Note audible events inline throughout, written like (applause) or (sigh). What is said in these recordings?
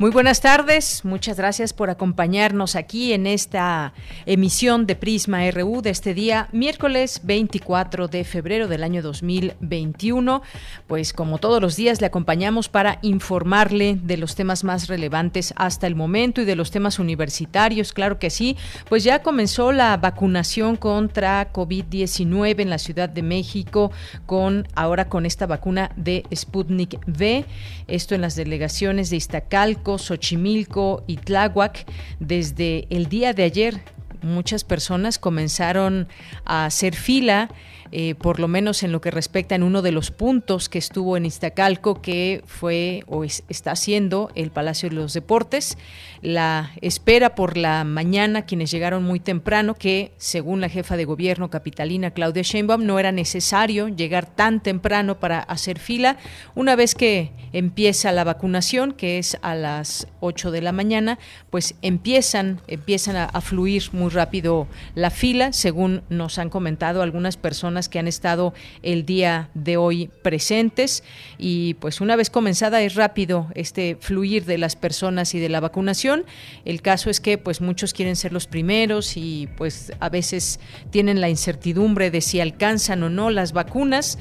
Muy buenas tardes, muchas gracias por acompañarnos aquí en esta emisión de Prisma RU de este día, miércoles 24 de febrero del año 2021. Pues como todos los días le acompañamos para informarle de los temas más relevantes hasta el momento y de los temas universitarios, claro que sí. Pues ya comenzó la vacunación contra COVID-19 en la Ciudad de México con ahora con esta vacuna de Sputnik V, esto en las delegaciones de Iztacalco Xochimilco y Tláhuac desde el día de ayer. Muchas personas comenzaron a hacer fila eh, por lo menos en lo que respecta en uno de los puntos que estuvo en Iztacalco, que fue o está haciendo el Palacio de los Deportes. La espera por la mañana, quienes llegaron muy temprano, que según la jefa de gobierno capitalina Claudia Sheinbaum, no era necesario llegar tan temprano para hacer fila. Una vez que empieza la vacunación, que es a las 8 de la mañana, pues empiezan, empiezan a fluir muy rápido la fila, según nos han comentado algunas personas que han estado el día de hoy presentes y pues una vez comenzada es rápido este fluir de las personas y de la vacunación. El caso es que pues muchos quieren ser los primeros y pues a veces tienen la incertidumbre de si alcanzan o no las vacunas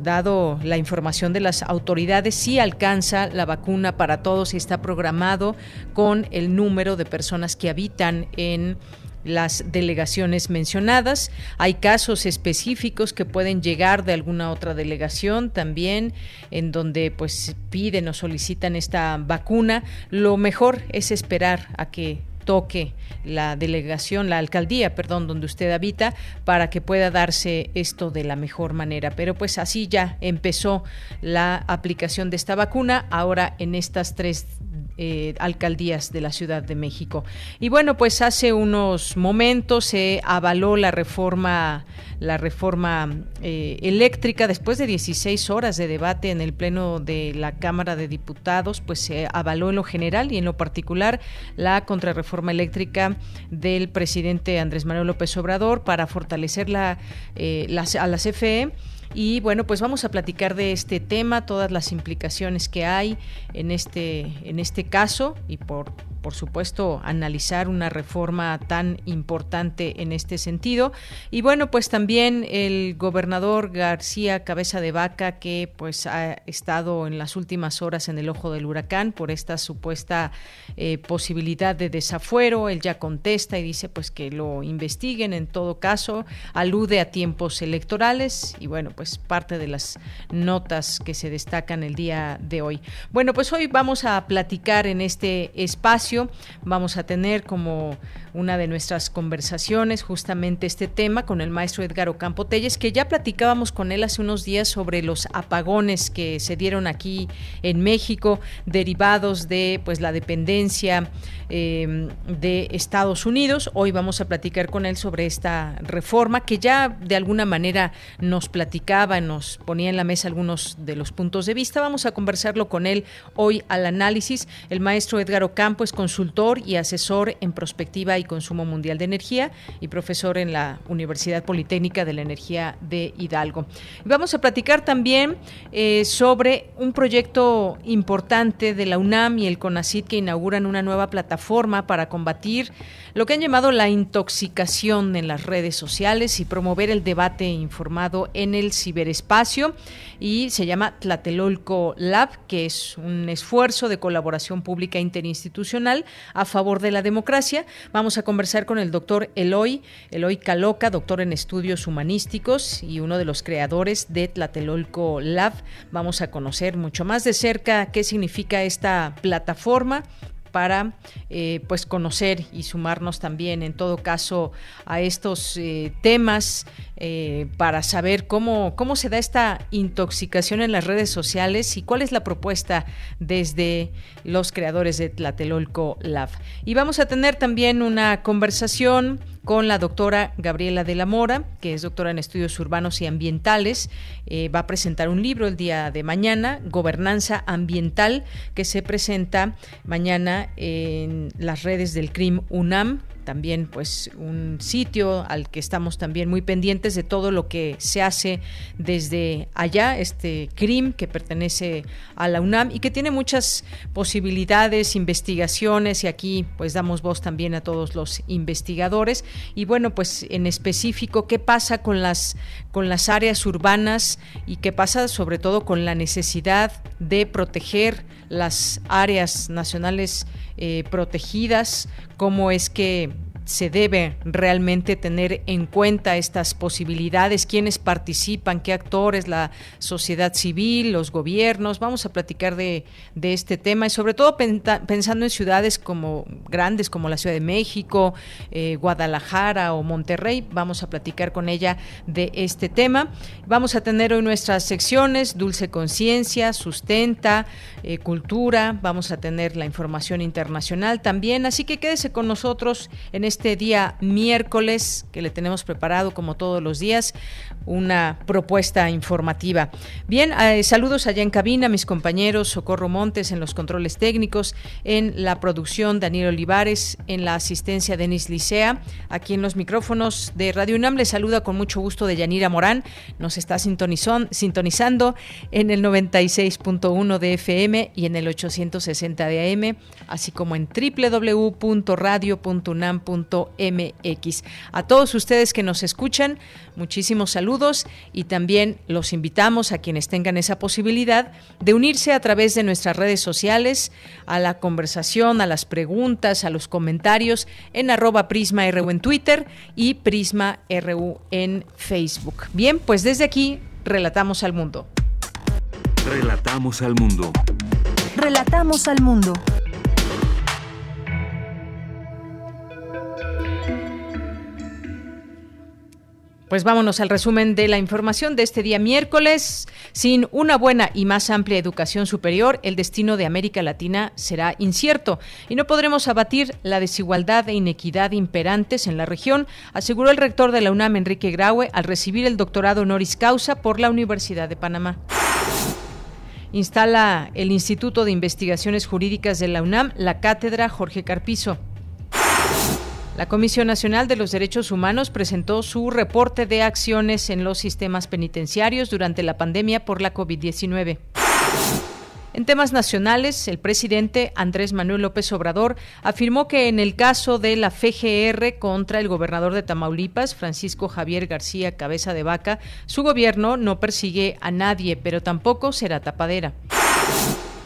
dado la información de las autoridades, sí alcanza la vacuna para todos y está programado con el número de personas que habitan en las delegaciones mencionadas. Hay casos específicos que pueden llegar de alguna otra delegación también en donde pues piden o solicitan esta vacuna. Lo mejor es esperar a que toque la delegación, la alcaldía, perdón, donde usted habita, para que pueda darse esto de la mejor manera. Pero pues así ya empezó la aplicación de esta vacuna, ahora en estas tres eh, alcaldías de la Ciudad de México. Y bueno, pues hace unos momentos se avaló la reforma, la reforma eh, eléctrica después de 16 horas de debate en el pleno de la Cámara de Diputados, pues se avaló en lo general y en lo particular la contrarreforma eléctrica del presidente Andrés Manuel López Obrador para fortalecer la, eh, a la CFE y bueno, pues vamos a platicar de este tema, todas las implicaciones que hay en este, en este caso y por por supuesto, analizar una reforma tan importante en este sentido. Y bueno, pues también el gobernador García Cabeza de Vaca, que pues ha estado en las últimas horas en el ojo del huracán por esta supuesta eh, posibilidad de desafuero, él ya contesta y dice pues que lo investiguen en todo caso, alude a tiempos electorales y bueno, pues parte de las notas que se destacan el día de hoy. Bueno, pues hoy vamos a platicar en este espacio Vamos a tener como una de nuestras conversaciones justamente este tema con el maestro Edgar Ocampo Telles, que ya platicábamos con él hace unos días sobre los apagones que se dieron aquí en México, derivados de pues la dependencia eh, de Estados Unidos. Hoy vamos a platicar con él sobre esta reforma que ya de alguna manera nos platicaba, nos ponía en la mesa algunos de los puntos de vista. Vamos a conversarlo con él hoy al análisis. El maestro Edgar Ocampo es consultor y asesor en prospectiva y consumo mundial de energía y profesor en la Universidad Politécnica de la Energía de Hidalgo. vamos a platicar también eh, sobre un proyecto importante de la UNAM y el CONACID que inauguran una nueva plataforma para combatir lo que han llamado la intoxicación en las redes sociales y promover el debate informado en el ciberespacio y se llama Tlatelolco Lab, que es un esfuerzo de colaboración pública interinstitucional a favor de la democracia. Vamos a conversar con el doctor Eloy, Eloy Caloca, doctor en estudios humanísticos y uno de los creadores de Tlatelolco Lab. Vamos a conocer mucho más de cerca qué significa esta plataforma, para eh, pues conocer y sumarnos también en todo caso a estos eh, temas eh, para saber cómo, cómo se da esta intoxicación en las redes sociales y cuál es la propuesta desde los creadores de Tlatelolco Lab. Y vamos a tener también una conversación con la doctora Gabriela de la Mora, que es doctora en estudios urbanos y ambientales. Eh, va a presentar un libro el día de mañana, Gobernanza Ambiental, que se presenta mañana en las redes del CRIM UNAM también pues un sitio al que estamos también muy pendientes de todo lo que se hace desde allá, este CRIM que pertenece a la UNAM y que tiene muchas posibilidades, investigaciones y aquí pues damos voz también a todos los investigadores. Y bueno pues en específico qué pasa con las con las áreas urbanas y qué pasa sobre todo con la necesidad de proteger las áreas nacionales eh, protegidas, cómo es que se debe realmente tener en cuenta estas posibilidades, quiénes participan, qué actores, la sociedad civil, los gobiernos. Vamos a platicar de, este tema y sobre todo pensando en ciudades como grandes como la Ciudad de México, eh, Guadalajara o Monterrey. Vamos a platicar con ella de este tema. Vamos a tener hoy nuestras secciones, Dulce Conciencia, Sustenta, eh, Cultura. Vamos a tener la información internacional también. Así que quédese con nosotros en este este día miércoles que le tenemos preparado como todos los días una propuesta informativa. Bien, eh, saludos allá en cabina, mis compañeros Socorro Montes en los controles técnicos, en la producción Daniel Olivares, en la asistencia Denis Licea, aquí en los micrófonos de Radio UNAM les saluda con mucho gusto de Yanira Morán, nos está sintonizando en el 96.1 de FM y en el 860 de AM, así como en A todos ustedes que nos escuchan, muchísimos saludos y también los invitamos a quienes tengan esa posibilidad de unirse a través de nuestras redes sociales a la conversación, a las preguntas, a los comentarios en arroba Prisma RU en Twitter y Prisma RU en Facebook. Bien, pues desde aquí relatamos al mundo. Relatamos al mundo. Relatamos al mundo. Pues vámonos al resumen de la información de este día miércoles. Sin una buena y más amplia educación superior, el destino de América Latina será incierto y no podremos abatir la desigualdad e inequidad imperantes en la región, aseguró el rector de la UNAM, Enrique Graue, al recibir el doctorado honoris causa por la Universidad de Panamá instala el Instituto de Investigaciones Jurídicas de la UNAM la cátedra Jorge Carpizo. La Comisión Nacional de los Derechos Humanos presentó su reporte de acciones en los sistemas penitenciarios durante la pandemia por la COVID-19. En temas nacionales, el presidente Andrés Manuel López Obrador afirmó que en el caso de la FGR contra el gobernador de Tamaulipas, Francisco Javier García Cabeza de Vaca, su gobierno no persigue a nadie, pero tampoco será tapadera.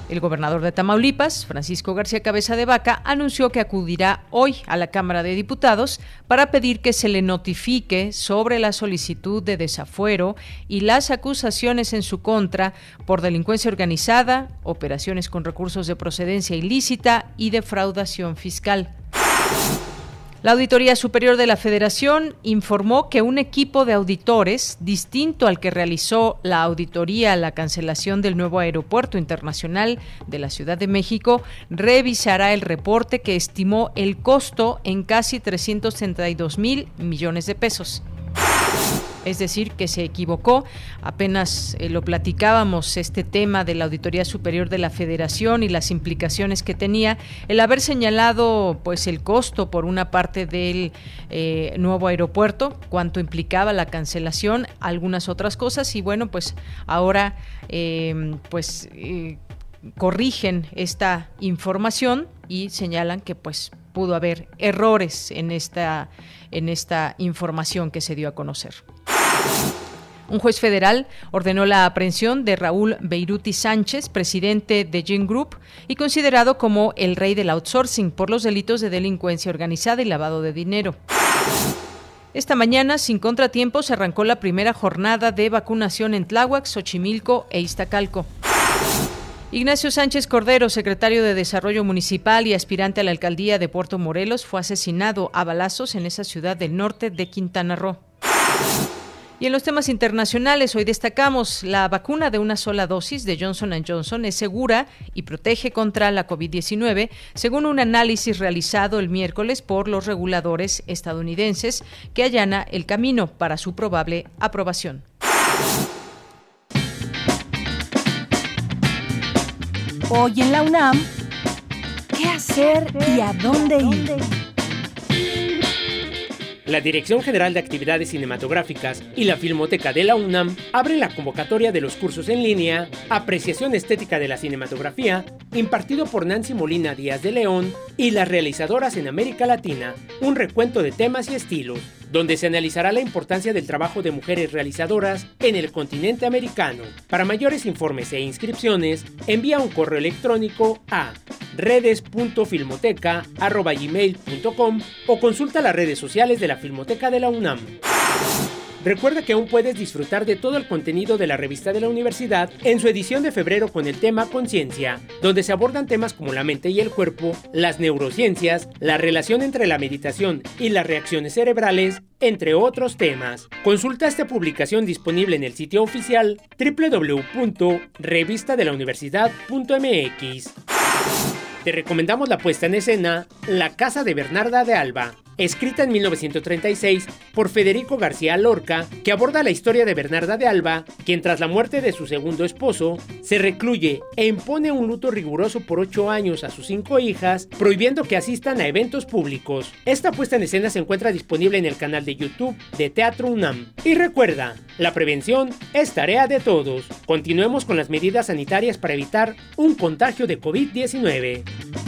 El gobernador de Tamaulipas, Francisco García Cabeza de Vaca, anunció que acudirá hoy a la Cámara de Diputados para pedir que se le notifique sobre la solicitud de desafuero y las acusaciones en su contra por delincuencia organizada, operaciones con recursos de procedencia ilícita y defraudación fiscal. La Auditoría Superior de la Federación informó que un equipo de auditores, distinto al que realizó la auditoría a la cancelación del nuevo aeropuerto internacional de la Ciudad de México, revisará el reporte que estimó el costo en casi 332 mil millones de pesos es decir, que se equivocó. Apenas eh, lo platicábamos, este tema de la Auditoría Superior de la Federación y las implicaciones que tenía el haber señalado pues el costo por una parte del eh, nuevo aeropuerto, cuánto implicaba la cancelación, algunas otras cosas y bueno, pues ahora em, pues eh, corrigen esta información y señalan que pues pudo haber errores en esta en esta información que se dio a conocer. Un juez federal ordenó la aprehensión de Raúl Beiruti Sánchez, presidente de Gin Group y considerado como el rey del outsourcing por los delitos de delincuencia organizada y lavado de dinero. Esta mañana, sin contratiempos, arrancó la primera jornada de vacunación en Tláhuac, Xochimilco e Iztacalco. Ignacio Sánchez Cordero, secretario de Desarrollo Municipal y aspirante a la alcaldía de Puerto Morelos, fue asesinado a balazos en esa ciudad del norte de Quintana Roo. Y en los temas internacionales, hoy destacamos la vacuna de una sola dosis de Johnson Johnson es segura y protege contra la COVID-19, según un análisis realizado el miércoles por los reguladores estadounidenses que allana el camino para su probable aprobación. Hoy en la UNAM, ¿qué hacer y a dónde ir? La Dirección General de Actividades Cinematográficas y la Filmoteca de la UNAM abren la convocatoria de los cursos en línea Apreciación Estética de la Cinematografía, impartido por Nancy Molina Díaz de León y las realizadoras en América Latina, un recuento de temas y estilos donde se analizará la importancia del trabajo de mujeres realizadoras en el continente americano. Para mayores informes e inscripciones, envía un correo electrónico a redes.filmoteca.gmail.com o consulta las redes sociales de la Filmoteca de la UNAM. Recuerda que aún puedes disfrutar de todo el contenido de la revista de la universidad en su edición de febrero con el tema Conciencia, donde se abordan temas como la mente y el cuerpo, las neurociencias, la relación entre la meditación y las reacciones cerebrales, entre otros temas. Consulta esta publicación disponible en el sitio oficial www.revistadelauniversidad.mx. Te recomendamos la puesta en escena La Casa de Bernarda de Alba, escrita en 1936 por Federico García Lorca, que aborda la historia de Bernarda de Alba, quien tras la muerte de su segundo esposo, se recluye e impone un luto riguroso por ocho años a sus cinco hijas, prohibiendo que asistan a eventos públicos. Esta puesta en escena se encuentra disponible en el canal de YouTube de Teatro UNAM. Y recuerda, la prevención es tarea de todos. Continuemos con las medidas sanitarias para evitar un contagio de COVID-19.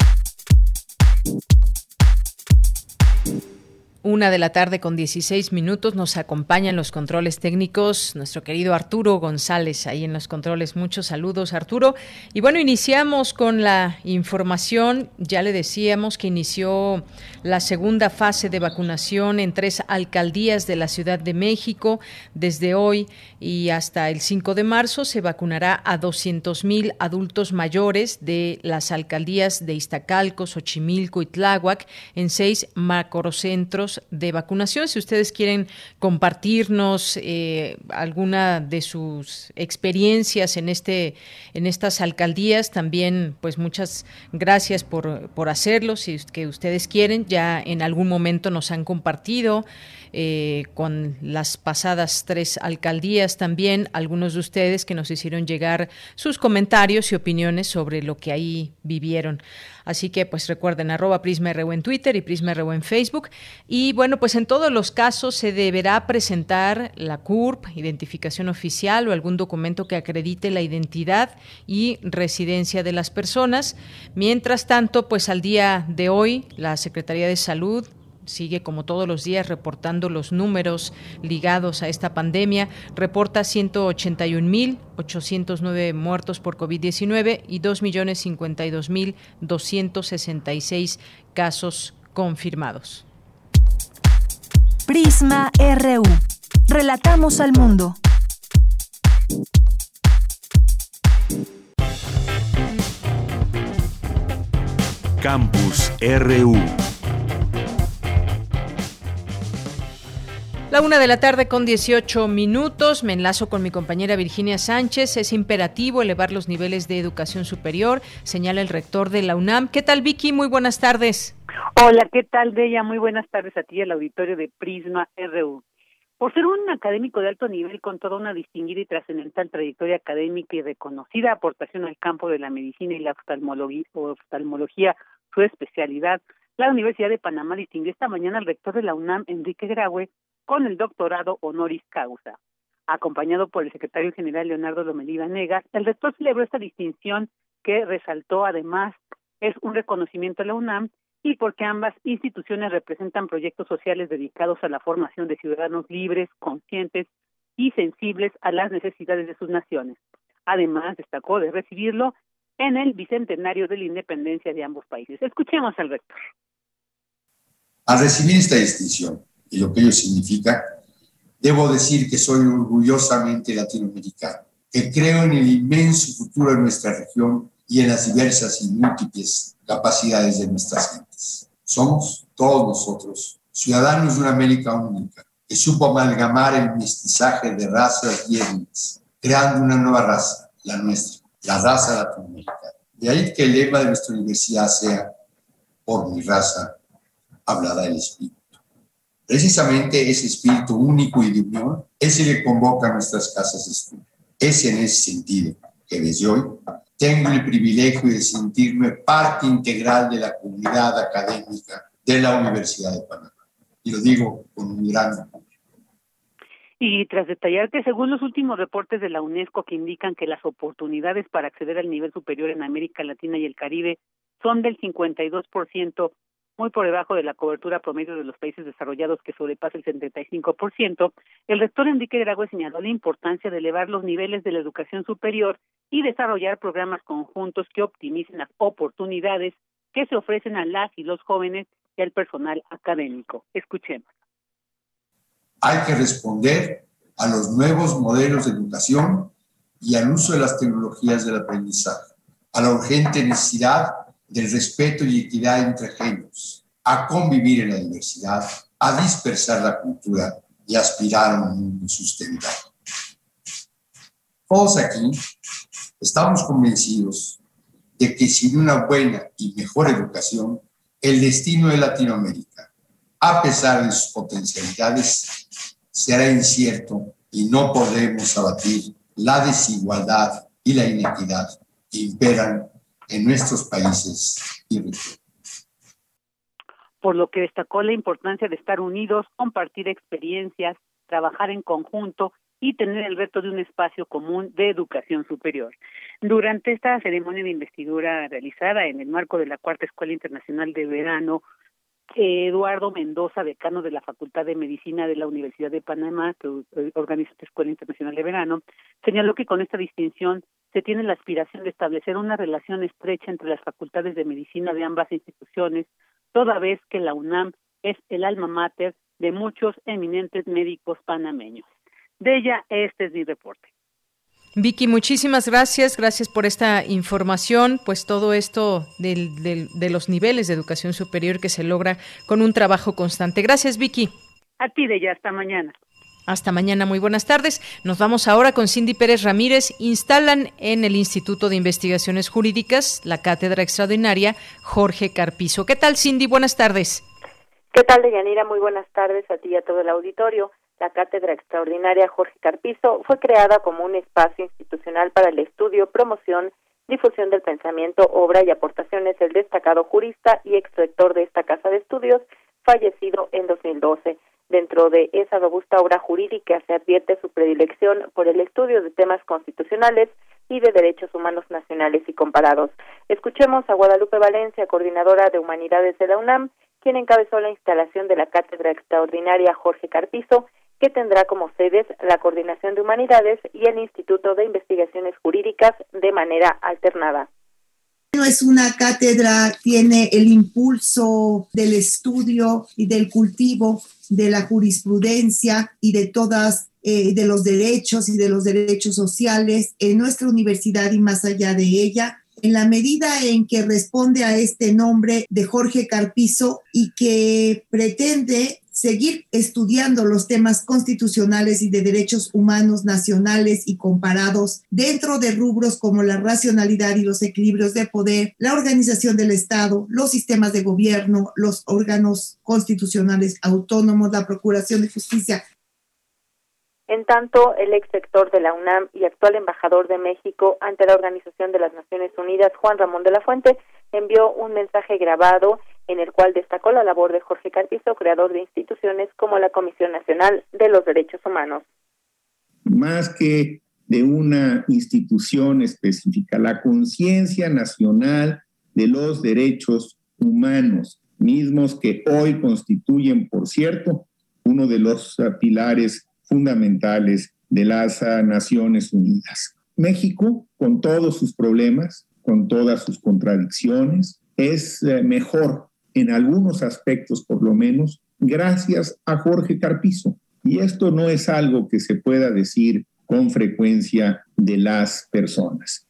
Una de la tarde con 16 minutos nos acompañan los controles técnicos nuestro querido Arturo González ahí en los controles. Muchos saludos Arturo. Y bueno, iniciamos con la información. Ya le decíamos que inició la segunda fase de vacunación en tres alcaldías de la Ciudad de México. Desde hoy y hasta el 5 de marzo se vacunará a 200 mil adultos mayores de las alcaldías de Iztacalco, Xochimilco y Tláhuac en seis macrocentros de vacunación. Si ustedes quieren compartirnos eh, alguna de sus experiencias en este en estas alcaldías, también pues muchas gracias por, por hacerlo. Si que ustedes quieren, ya en algún momento nos han compartido. Eh, con las pasadas tres alcaldías también, algunos de ustedes que nos hicieron llegar sus comentarios y opiniones sobre lo que ahí vivieron. Así que pues recuerden arroba Prisma en Twitter y Prisma en Facebook. Y bueno, pues en todos los casos se deberá presentar la CURP, identificación oficial o algún documento que acredite la identidad y residencia de las personas. Mientras tanto, pues al día de hoy, la Secretaría de Salud sigue como todos los días reportando los números ligados a esta pandemia. Reporta 181.809 muertos por COVID-19 y 2.052.266 casos confirmados. Prisma RU. Relatamos al mundo. Campus RU. La una de la tarde con 18 minutos. Me enlazo con mi compañera Virginia Sánchez. Es imperativo elevar los niveles de educación superior, señala el rector de la UNAM. ¿Qué tal, Vicky? Muy buenas tardes. Hola, ¿qué tal, Bella? Muy buenas tardes a ti y al auditorio de Prisma RU. Por ser un académico de alto nivel con toda una distinguida y trascendental trayectoria académica y reconocida aportación al campo de la medicina y la oftalmología, su especialidad, la Universidad de Panamá distinguió esta mañana al rector de la UNAM, Enrique Graue, con el doctorado honoris causa. Acompañado por el secretario general Leonardo Lomelí Negas, el rector celebró esta distinción que resaltó además es un reconocimiento a la UNAM y porque ambas instituciones representan proyectos sociales dedicados a la formación de ciudadanos libres, conscientes y sensibles a las necesidades de sus naciones. Además, destacó de recibirlo en el bicentenario de la independencia de ambos países. Escuchemos al rector. Al recibir esta distinción y lo que ello significa, debo decir que soy orgullosamente latinoamericano, que creo en el inmenso futuro de nuestra región y en las diversas y múltiples capacidades de nuestras gentes. Somos todos nosotros ciudadanos de una América única, que supo amalgamar el mestizaje de razas y etnias, creando una nueva raza, la nuestra, la raza latinoamericana. De ahí que el lema de nuestra universidad sea, por mi raza, hablará el espíritu. Precisamente ese espíritu único y de unión es el que convoca a nuestras casas de estudio. Es en ese sentido que desde hoy tengo el privilegio de sentirme parte integral de la comunidad académica de la Universidad de Panamá. Y lo digo con un gran y tras detallar que según los últimos reportes de la UNESCO que indican que las oportunidades para acceder al nivel superior en América Latina y el Caribe son del 52%, muy por debajo de la cobertura promedio de los países desarrollados que sobrepasa el 75%, el rector Enrique Graue señaló la importancia de elevar los niveles de la educación superior y desarrollar programas conjuntos que optimicen las oportunidades que se ofrecen a las y los jóvenes y al personal académico. Escuchemos hay que responder a los nuevos modelos de educación y al uso de las tecnologías del aprendizaje, a la urgente necesidad del respeto y equidad entre géneros, a convivir en la diversidad, a dispersar la cultura y aspirar a un mundo sustentable. Todos aquí estamos convencidos de que sin una buena y mejor educación, el destino de Latinoamérica, a pesar de sus potencialidades, será incierto y no podremos abatir la desigualdad y la inequidad que imperan en nuestros países Por lo que destacó la importancia de estar unidos, compartir experiencias, trabajar en conjunto y tener el reto de un espacio común de educación superior. Durante esta ceremonia de investidura realizada en el marco de la Cuarta Escuela Internacional de Verano, Eduardo Mendoza, decano de la Facultad de Medicina de la Universidad de Panamá, que organiza esta Escuela Internacional de Verano, señaló que con esta distinción se tiene la aspiración de establecer una relación estrecha entre las facultades de medicina de ambas instituciones, toda vez que la UNAM es el alma mater de muchos eminentes médicos panameños. De ella, este es mi reporte. Vicky, muchísimas gracias. Gracias por esta información. Pues todo esto de los niveles de educación superior que se logra con un trabajo constante. Gracias, Vicky. A ti, de ya. Hasta mañana. Hasta mañana, muy buenas tardes. Nos vamos ahora con Cindy Pérez Ramírez. Instalan en el Instituto de Investigaciones Jurídicas la cátedra extraordinaria Jorge Carpizo. ¿Qué tal, Cindy? Buenas tardes. ¿Qué tal, Deyanira? Muy buenas tardes a ti y a todo el auditorio. La Cátedra Extraordinaria Jorge Carpizo fue creada como un espacio institucional para el estudio, promoción, difusión del pensamiento, obra y aportaciones del destacado jurista y exrector de esta casa de estudios, fallecido en 2012. Dentro de esa robusta obra jurídica se advierte su predilección por el estudio de temas constitucionales y de derechos humanos nacionales y comparados. Escuchemos a Guadalupe Valencia, coordinadora de Humanidades de la UNAM, quien encabezó la instalación de la Cátedra Extraordinaria Jorge Carpizo que tendrá como sedes la Coordinación de Humanidades y el Instituto de Investigaciones Jurídicas de manera alternada. Es una cátedra, tiene el impulso del estudio y del cultivo de la jurisprudencia y de todas eh, de los derechos y de los derechos sociales en nuestra universidad y más allá de ella en la medida en que responde a este nombre de Jorge Carpizo y que pretende seguir estudiando los temas constitucionales y de derechos humanos nacionales y comparados dentro de rubros como la racionalidad y los equilibrios de poder, la organización del Estado, los sistemas de gobierno, los órganos constitucionales autónomos, la Procuración de Justicia. En tanto, el ex sector de la UNAM y actual embajador de México ante la Organización de las Naciones Unidas, Juan Ramón de la Fuente, envió un mensaje grabado en el cual destacó la labor de Jorge Carpizo, creador de instituciones como la Comisión Nacional de los Derechos Humanos. Más que de una institución específica, la conciencia nacional de los derechos humanos, mismos que hoy constituyen, por cierto, uno de los pilares fundamentales de las Naciones Unidas. México, con todos sus problemas, con todas sus contradicciones, es eh, mejor en algunos aspectos por lo menos, gracias a Jorge Carpizo. Y esto no es algo que se pueda decir con frecuencia de las personas.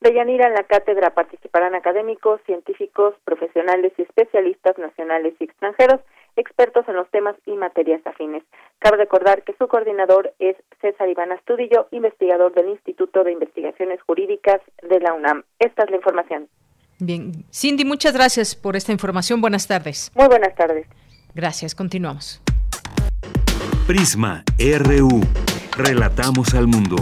De Yanira en la cátedra participarán académicos, científicos, profesionales y especialistas nacionales y extranjeros, expertos en los temas y materias afines. Cabe recordar que su coordinador es César Iván Astudillo, investigador del Instituto de Investigaciones Jurídicas de la UNAM. Esta es la información. Bien, Cindy, muchas gracias por esta información. Buenas tardes. Muy buenas tardes. Gracias, continuamos. Prisma RU. Relatamos al mundo.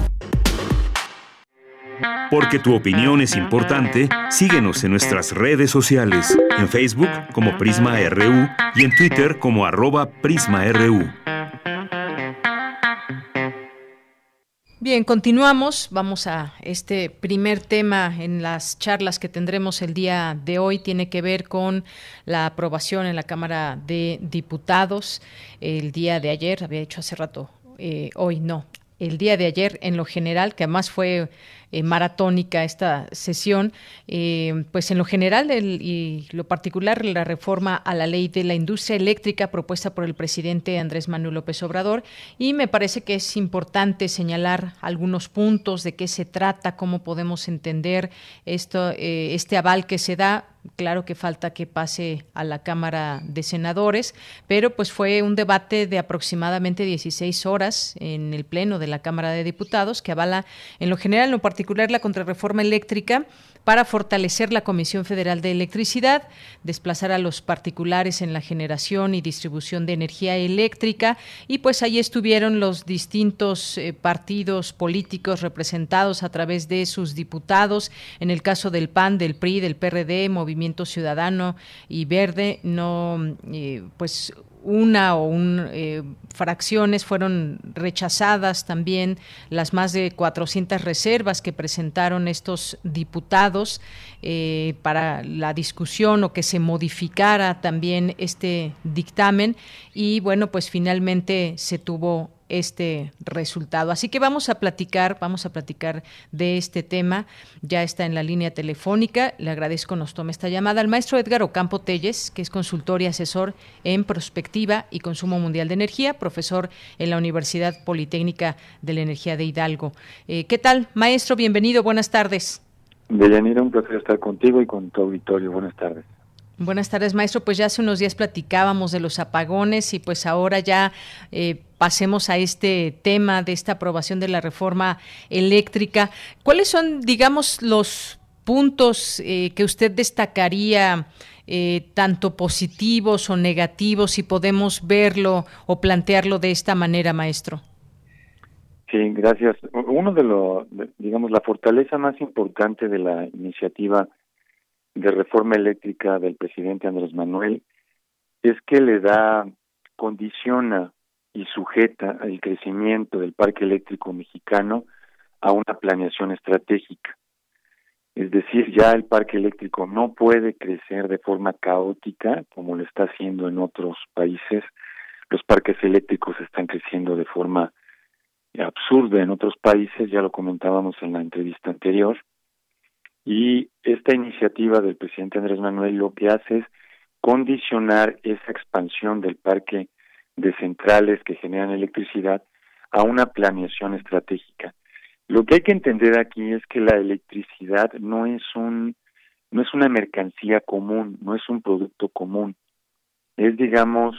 Porque tu opinión es importante, síguenos en nuestras redes sociales, en Facebook como Prisma RU y en Twitter como arroba PrismaRU. Bien, continuamos. Vamos a este primer tema en las charlas que tendremos el día de hoy. Tiene que ver con la aprobación en la Cámara de Diputados. El día de ayer, había hecho hace rato, eh, hoy no, el día de ayer en lo general, que además fue eh, maratónica esta sesión, eh, pues en lo general y lo particular la reforma a la ley de la industria eléctrica propuesta por el presidente Andrés Manuel López Obrador. Y me parece que es importante señalar algunos puntos de qué se trata, cómo podemos entender esto, eh, este aval que se da Claro que falta que pase a la Cámara de Senadores, pero pues fue un debate de aproximadamente 16 horas en el Pleno de la Cámara de Diputados que avala en lo general, en lo particular, la contrarreforma eléctrica para fortalecer la Comisión Federal de Electricidad, desplazar a los particulares en la generación y distribución de energía eléctrica. Y pues ahí estuvieron los distintos eh, partidos políticos representados a través de sus diputados, en el caso del PAN, del PRI, del PRD, Movimiento Ciudadano y Verde, no eh, pues una o un, eh, fracciones fueron rechazadas también las más de 400 reservas que presentaron estos diputados eh, para la discusión o que se modificara también este dictamen. Y bueno pues finalmente se tuvo este resultado. Así que vamos a platicar, vamos a platicar de este tema. Ya está en la línea telefónica. Le agradezco nos tome esta llamada al maestro Edgar Ocampo Telles, que es consultor y asesor en prospectiva y consumo mundial de energía, profesor en la Universidad Politécnica de la Energía de Hidalgo. Eh, ¿Qué tal, maestro? Bienvenido, buenas tardes. Deyanira, un placer estar contigo y con tu auditorio. Buenas tardes. Buenas tardes, maestro. Pues ya hace unos días platicábamos de los apagones y pues ahora ya eh, pasemos a este tema de esta aprobación de la reforma eléctrica. ¿Cuáles son, digamos, los puntos eh, que usted destacaría? Eh, tanto positivos o negativos, si podemos verlo o plantearlo de esta manera, maestro. Sí, gracias. Uno de los, digamos, la fortaleza más importante de la iniciativa de reforma eléctrica del presidente Andrés Manuel es que le da, condiciona y sujeta el crecimiento del parque eléctrico mexicano a una planeación estratégica. Es decir, ya el parque eléctrico no puede crecer de forma caótica como lo está haciendo en otros países. Los parques eléctricos están creciendo de forma absurda en otros países, ya lo comentábamos en la entrevista anterior. Y esta iniciativa del presidente Andrés Manuel lo que hace es condicionar esa expansión del parque de centrales que generan electricidad a una planeación estratégica. Lo que hay que entender aquí es que la electricidad no es un no es una mercancía común, no es un producto común. Es digamos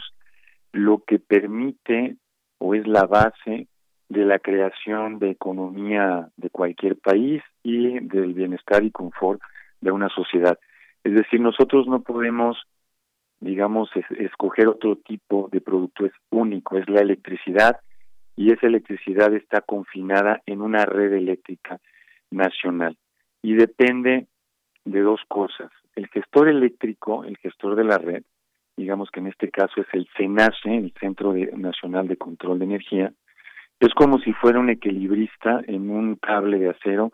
lo que permite o es la base de la creación de economía de cualquier país y del bienestar y confort de una sociedad. Es decir, nosotros no podemos, digamos, escoger otro tipo de producto, es único, es la electricidad y esa electricidad está confinada en una red eléctrica nacional y depende de dos cosas. El gestor eléctrico, el gestor de la red, digamos que en este caso es el CENACE, el Centro Nacional de Control de Energía, es como si fuera un equilibrista en un cable de acero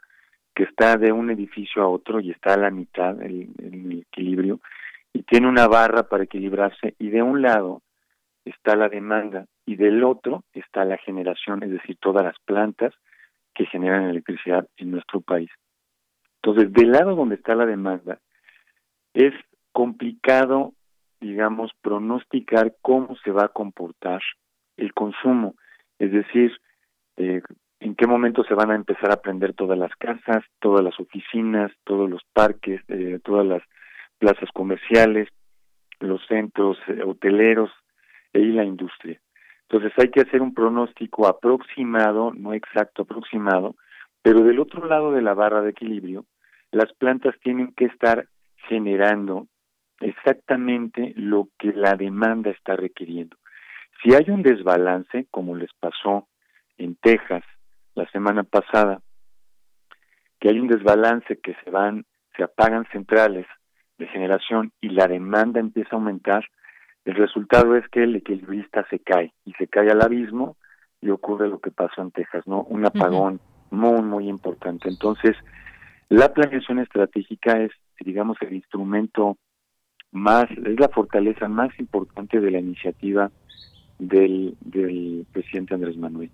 que está de un edificio a otro y está a la mitad el equilibrio y tiene una barra para equilibrarse y de un lado está la demanda y del otro está la generación, es decir, todas las plantas que generan electricidad en nuestro país. Entonces, del lado donde está la demanda, es complicado, digamos, pronosticar cómo se va a comportar el consumo, es decir, eh, en qué momento se van a empezar a prender todas las casas, todas las oficinas, todos los parques, eh, todas las plazas comerciales, los centros eh, hoteleros y la industria. Entonces hay que hacer un pronóstico aproximado, no exacto, aproximado, pero del otro lado de la barra de equilibrio, las plantas tienen que estar generando exactamente lo que la demanda está requiriendo. Si hay un desbalance, como les pasó en Texas la semana pasada, que hay un desbalance que se van, se apagan centrales de generación y la demanda empieza a aumentar, el resultado es que el equilibrista se cae y se cae al abismo y ocurre lo que pasó en Texas, ¿no? Un apagón muy, muy importante. Entonces, la planeación estratégica es, digamos, el instrumento más, es la fortaleza más importante de la iniciativa del, del presidente Andrés Manuel.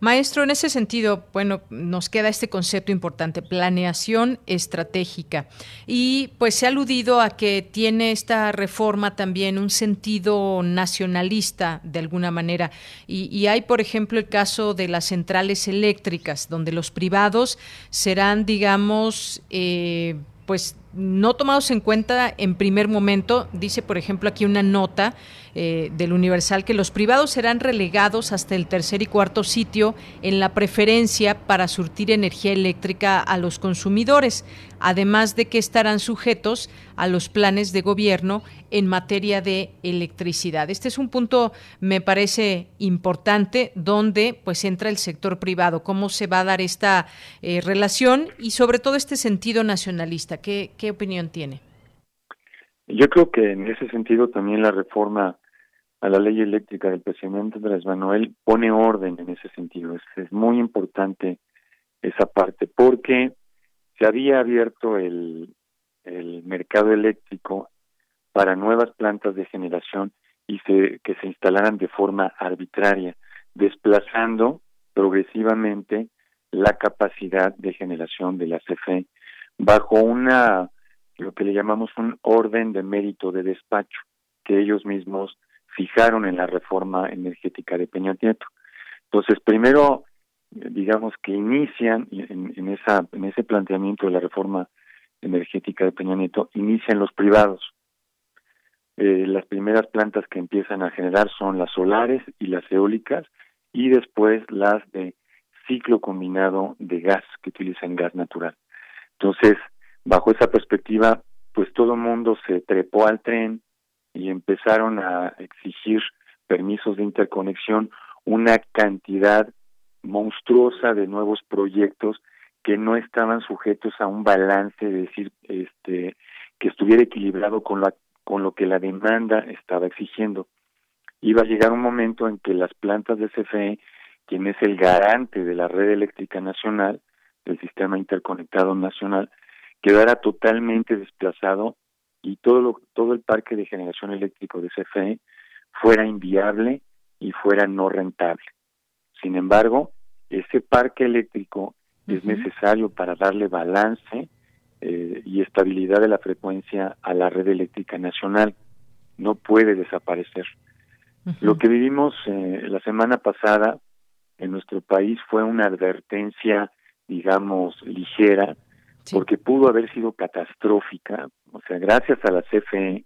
Maestro, en ese sentido, bueno, nos queda este concepto importante, planeación estratégica. Y pues se ha aludido a que tiene esta reforma también un sentido nacionalista de alguna manera. Y, hay, por ejemplo, el caso de las centrales eléctricas, donde los privados serán, digamos, eh, pues no tomados en cuenta en primer momento. Dice, por ejemplo, aquí una nota eh, del Universal que los privados serán relegados hasta el tercer y cuarto sitio en la preferencia para surtir energía eléctrica a los consumidores, además de que estarán sujetos a los planes de gobierno en materia de electricidad. Este es un punto, me parece importante, donde pues entra el sector privado, cómo se va a dar esta eh, relación y sobre todo este sentido nacionalista. ¿Qué, ¿Qué opinión tiene? Yo creo que en ese sentido también la reforma a la ley eléctrica del presidente Andrés Manuel pone orden en ese sentido. Es, muy importante esa parte porque se había abierto el, el mercado eléctrico para nuevas plantas de generación y se, que se instalaran de forma arbitraria, desplazando progresivamente la capacidad de generación de la CFE bajo una lo que le llamamos un orden de mérito de despacho que ellos mismos fijaron en la reforma energética de Peña Nieto. Entonces, primero, digamos que inician en, ese planteamiento de la reforma energética de Peña Nieto, inician los privados. Eh, las primeras plantas que empiezan a generar son las solares y las eólicas y después las de ciclo combinado de gas que utilizan gas natural. Entonces, bajo esa perspectiva, pues todo el mundo se trepó al tren y empezaron a exigir permisos de interconexión, una cantidad monstruosa de nuevos proyectos que no estaban sujetos a un balance, es decir, este, que estuviera equilibrado con la con lo que la demanda estaba exigiendo. Iba a llegar un momento en que las plantas de CFE, quien es el garante de la red eléctrica nacional, del sistema interconectado nacional, quedara totalmente desplazado y todo lo, todo el parque de generación eléctrico de CFE fuera inviable y fuera no rentable. Sin embargo, ese parque eléctrico es necesario para darle balance eh, y estabilidad de la frecuencia a la red eléctrica nacional. No puede desaparecer. Lo que vivimos eh, la semana pasada en nuestro país fue una advertencia, digamos, ligera porque pudo haber sido catastrófica. O sea, gracias a la CFE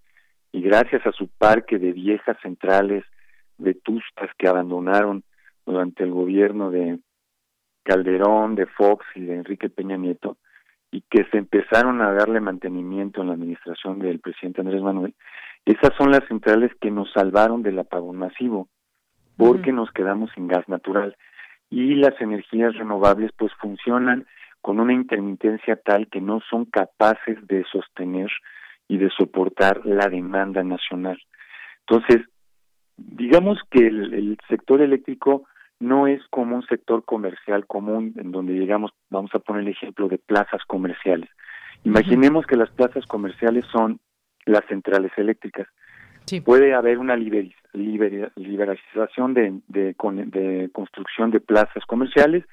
y gracias a su parque de viejas centrales vetustas que abandonaron durante el gobierno de Calderón, de Fox y de Enrique Peña Nieto, y que se empezaron a darle mantenimiento en la administración del presidente Andrés Manuel, esas son las centrales que nos salvaron del apagón masivo, porque nos quedamos sin gas natural. Y las energías renovables pues funcionan con una intermitencia tal que no son capaces de sostener y de soportar la demanda nacional. Entonces, digamos que el, sector eléctrico no es como un sector comercial común en donde digamos, vamos a poner el ejemplo de plazas comerciales. Imaginemos que las plazas comerciales son las centrales eléctricas. Puede haber una liberalización de, de construcción de plazas comerciales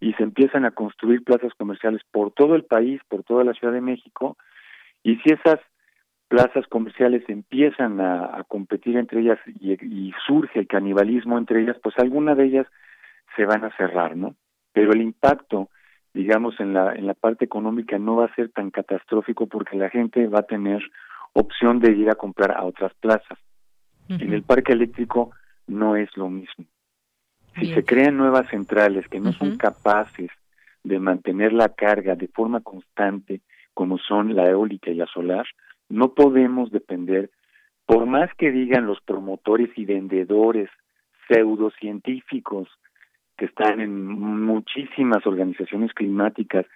y se empiezan a construir plazas comerciales por todo el país, por toda la Ciudad de México, y si esas plazas comerciales empiezan a, competir entre ellas y, surge el canibalismo entre ellas, pues algunas de ellas se van a cerrar, ¿no? Pero el impacto, digamos, en la, en la parte económica no va a ser tan catastrófico porque la gente va a tener opción de ir a comprar a otras plazas. En el parque eléctrico no es lo mismo. Si se crean nuevas centrales que no son capaces de mantener la carga de forma constante, como son la eólica y la solar, no podemos depender, por más que digan los promotores y vendedores pseudocientíficos que están en muchísimas organizaciones climáticas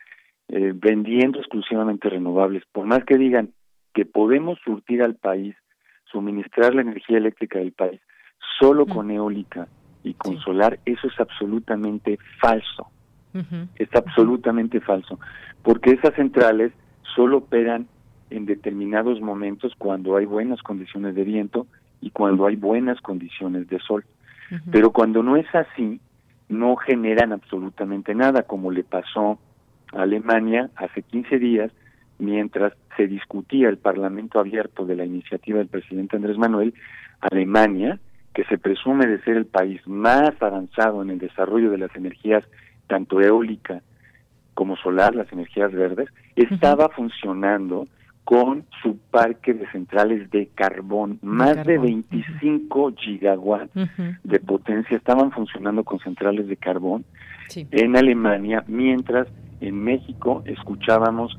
eh, vendiendo exclusivamente renovables, por más que digan que podemos surtir al país, suministrar la energía eléctrica del país solo con eólica y con solar, eso es absolutamente falso. Es absolutamente falso, porque esas centrales solo operan en determinados momentos cuando hay buenas condiciones de viento y cuando hay buenas condiciones de sol. Pero cuando no es así, no generan absolutamente nada, como le pasó a Alemania hace 15 días, mientras se discutía el Parlamento abierto de la iniciativa del presidente Andrés Manuel, Alemania, que se presume de ser el país más avanzado en el desarrollo de las energías tanto eólica como solar, las energías verdes, estaba funcionando con su parque de centrales de carbón. Más de 25 gigawatts de potencia estaban funcionando con centrales de carbón en Alemania, mientras en México escuchábamos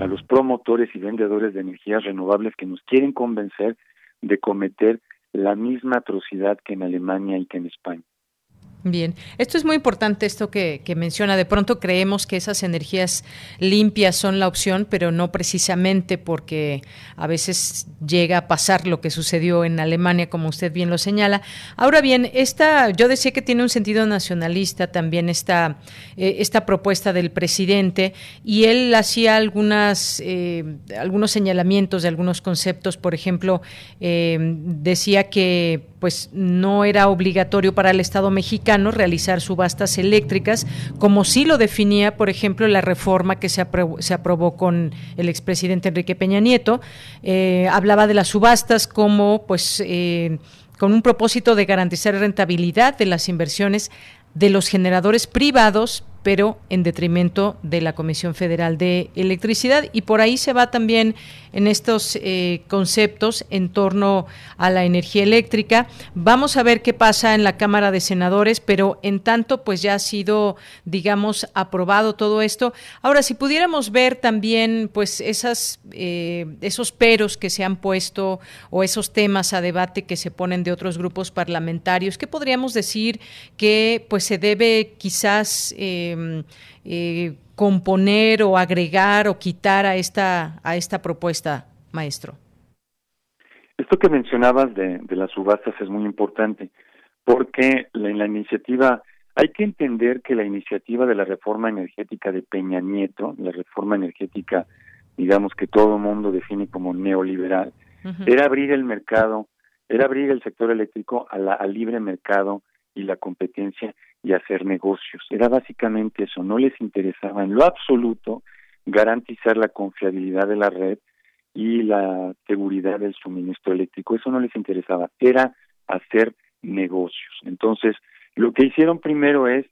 a los promotores y vendedores de energías renovables que nos quieren convencer de cometer la misma atrocidad que en Alemania y que en España. Bien, esto es muy importante, esto que, menciona. De pronto creemos que esas energías limpias son la opción, pero no precisamente porque a veces llega a pasar lo que sucedió en Alemania, como usted bien lo señala. Ahora bien, esta, yo decía que tiene un sentido nacionalista también esta, eh, esta propuesta del presidente y él hacía algunas, eh, algunos señalamientos de algunos conceptos. Por ejemplo, eh, decía que pues no era obligatorio para el Estado mexicano realizar subastas eléctricas, como sí lo definía, por ejemplo, la reforma que se, aprobó, con el expresidente Enrique Peña Nieto. Eh, hablaba de las subastas como, pues, eh, con un propósito de garantizar rentabilidad de las inversiones de los generadores privados pero en detrimento de la Comisión Federal de Electricidad. Y por ahí se va también en estos eh, conceptos en torno a la energía eléctrica. Vamos a ver qué pasa en la Cámara de Senadores, pero en tanto, pues ya ha sido, digamos, aprobado todo esto. Ahora, si pudiéramos ver también, pues, esas, eh, esos peros que se han puesto o esos temas a debate que se ponen de otros grupos parlamentarios, ¿qué podríamos decir que, pues, se debe quizás eh, Em, eh, componer o agregar o quitar a esta, a esta propuesta, maestro? Esto que mencionabas de, las subastas es muy importante, porque en la iniciativa hay que entender que la iniciativa de la reforma energética de Peña Nieto, la reforma energética, digamos que todo el mundo define como neoliberal, era abrir el mercado, era abrir el sector eléctrico a la, al libre mercado y la competencia y hacer negocios. Era básicamente eso, no les interesaba en lo absoluto garantizar la confiabilidad de la red y la seguridad del suministro eléctrico, eso no les interesaba, era hacer negocios. Entonces, lo que hicieron primero es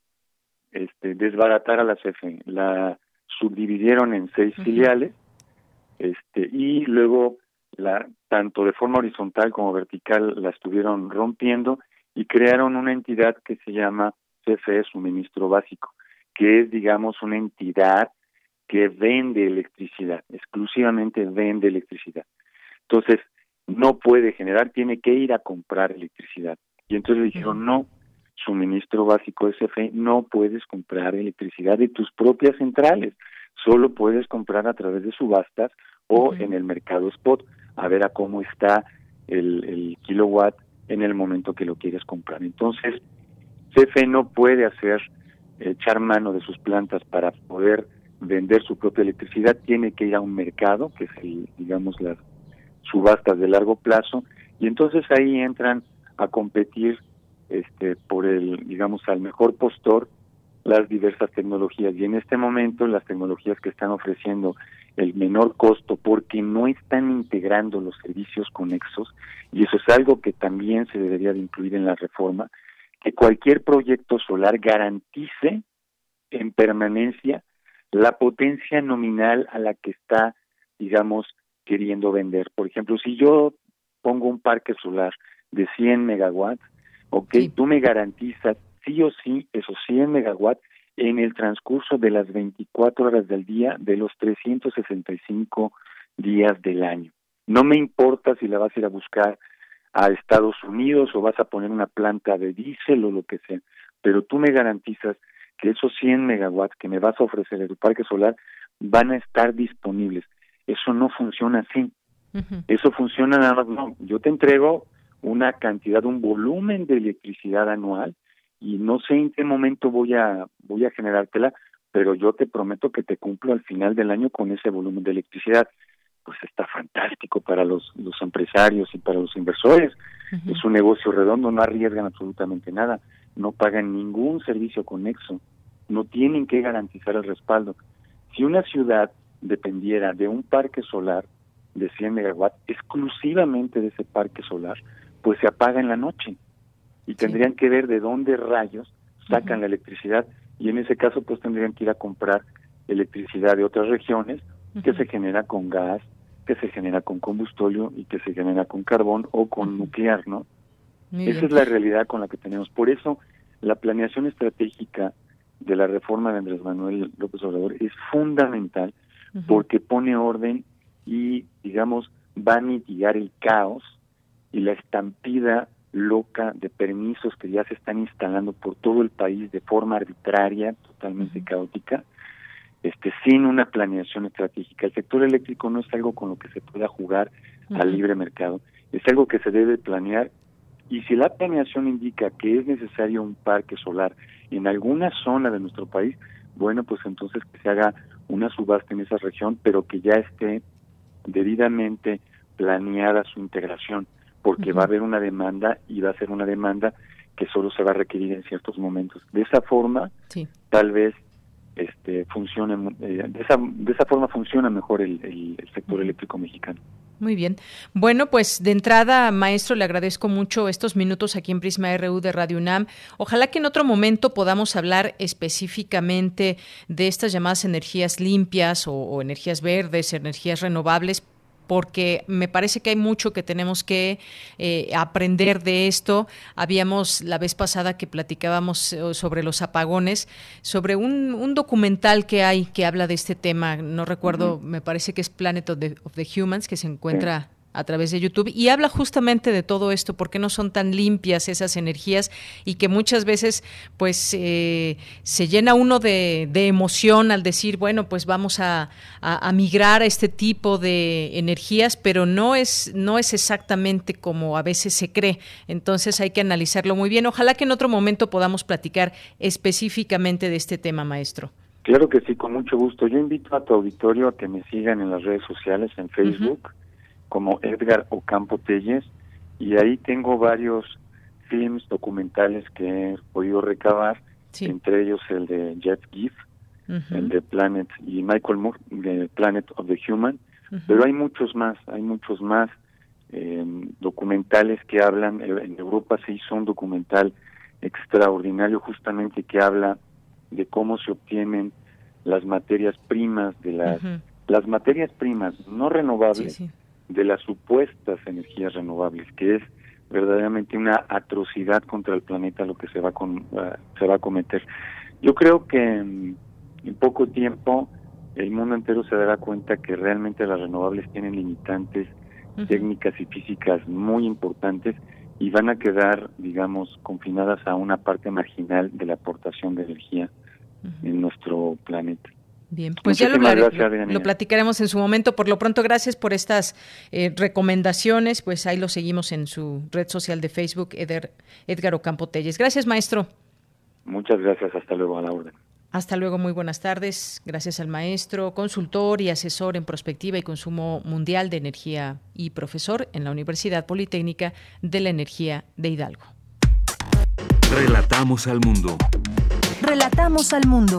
este, desbaratar a la CFE, la subdividieron en seis filiales este, y luego la, tanto de forma horizontal como vertical la estuvieron rompiendo y crearon una entidad que se llama CFE Suministro Básico, que es, digamos, una entidad que vende electricidad, exclusivamente vende electricidad. Entonces, no puede generar, tiene que ir a comprar electricidad. Y entonces le dijeron, no, suministro básico CFE, no puedes comprar electricidad de tus propias centrales, solo puedes comprar a través de subastas o en el mercado spot, a ver a cómo está el, el kilowatt en el momento que lo quieres comprar. Entonces, CFE no puede hacer echar mano de sus plantas para poder vender su propia electricidad, tiene que ir a un mercado, que es el, digamos las subastas de largo plazo, y entonces ahí entran a competir este por el digamos al mejor postor las diversas tecnologías. Y en este momento las tecnologías que están ofreciendo el menor costo porque no están integrando los servicios conexos y eso es algo que también se debería de incluir en la reforma, que cualquier proyecto solar garantice en permanencia la potencia nominal a la que está, digamos, queriendo vender. Por ejemplo, si yo pongo un parque solar de 100 megawatts, ok, tú me garantizas sí o sí esos 100 megawatts en el transcurso de las 24 horas del día de los 365 días del año. No me importa si la vas a ir a buscar a Estados Unidos o vas a poner una planta de diésel o lo que sea, pero tú me garantizas que esos 100 megawatts que me vas a ofrecer en tu parque solar van a estar disponibles. Eso no funciona así. Eso funciona nada más, no, yo te entrego una cantidad, un volumen de electricidad anual y no sé en qué momento voy a voy a generártela, pero yo te prometo que te cumplo al final del año con ese volumen de electricidad. Pues está fantástico para los, los empresarios y para los inversores. Es un negocio redondo, no arriesgan absolutamente nada, no pagan ningún servicio conexo, no tienen que garantizar el respaldo. Si una ciudad dependiera de un parque solar de 100 megawatts, exclusivamente de ese parque solar, pues se apaga en la noche y tendrían que ver de dónde rayos sacan la electricidad y en ese caso pues tendrían que ir a comprar electricidad de otras regiones que se genera con gas, que se genera con combustorio y que se genera con carbón o con nuclear, ¿no? Esa es la realidad con la que tenemos. Por eso la planeación estratégica de la reforma de Andrés Manuel López Obrador es fundamental porque pone orden y, digamos, va a mitigar el caos y la estampida loca de permisos que ya se están instalando por todo el país de forma arbitraria, totalmente caótica, este, sin una planeación estratégica. El sector eléctrico no es algo con lo que se pueda jugar al libre mercado, es algo que se debe planear y si la planeación indica que es necesario un parque solar en alguna zona de nuestro país, bueno, pues entonces que se haga una subasta en esa región, pero que ya esté debidamente planeada su integración, porque va a haber una demanda y va a ser una demanda que solo se va a requerir en ciertos momentos. De esa forma, tal vez este funcione, eh, de, esa, de esa forma funciona mejor el, el sector eléctrico mexicano. Muy bien. Bueno, pues de entrada, maestro, le agradezco mucho estos minutos aquí en Prisma RU de Radio UNAM. Ojalá que en otro momento podamos hablar específicamente de estas llamadas energías limpias o, o energías verdes, energías renovables, porque me parece que hay mucho que tenemos que eh, aprender de esto. Habíamos la vez pasada que platicábamos eh, sobre los apagones, sobre un, documental que hay que habla de este tema, no recuerdo, me parece que es Planet of the, Humans, que se encuentra a través de YouTube y habla justamente de todo esto, por qué no son tan limpias esas energías y que muchas veces pues eh, se llena uno de, emoción al decir, bueno, pues vamos a, migrar a este tipo de energías, pero no es, no es exactamente como a veces se cree. Entonces hay que analizarlo muy bien. Ojalá que en otro momento podamos platicar específicamente de este tema, maestro. Claro que sí, con mucho gusto. Yo invito a tu auditorio a que me sigan en las redes sociales, en Facebook como Edgar Ocampo Telles y ahí tengo varios films documentales que he podido recabar, entre ellos el de Jeff Giff, el de Planet y Michael Moore de Planet of the Human, pero hay muchos más, hay muchos más eh, documentales que hablan, en Europa se hizo un documental extraordinario justamente que habla de cómo se obtienen las materias primas de las las materias primas no renovables de las supuestas energías renovables, que es verdaderamente una atrocidad contra el planeta lo que se va, con, uh, se va a cometer. Yo creo que en, poco tiempo el mundo entero se dará cuenta que realmente las renovables tienen limitantes técnicas y físicas muy importantes y van a quedar, digamos, confinadas a una parte marginal de la aportación de energía en nuestro planeta. Bien, pues ya lo, platicaremos en su momento. Por lo pronto, gracias por estas eh, recomendaciones. Pues ahí lo seguimos en su red social de Facebook, Eder, Edgar Ocampo Telles. Gracias, maestro. Muchas gracias. Hasta luego a la orden. Hasta luego, muy buenas tardes. Gracias al maestro, consultor y asesor en prospectiva y consumo mundial de energía y profesor en la Universidad Politécnica de la Energía de Hidalgo. Relatamos al mundo. Relatamos al mundo.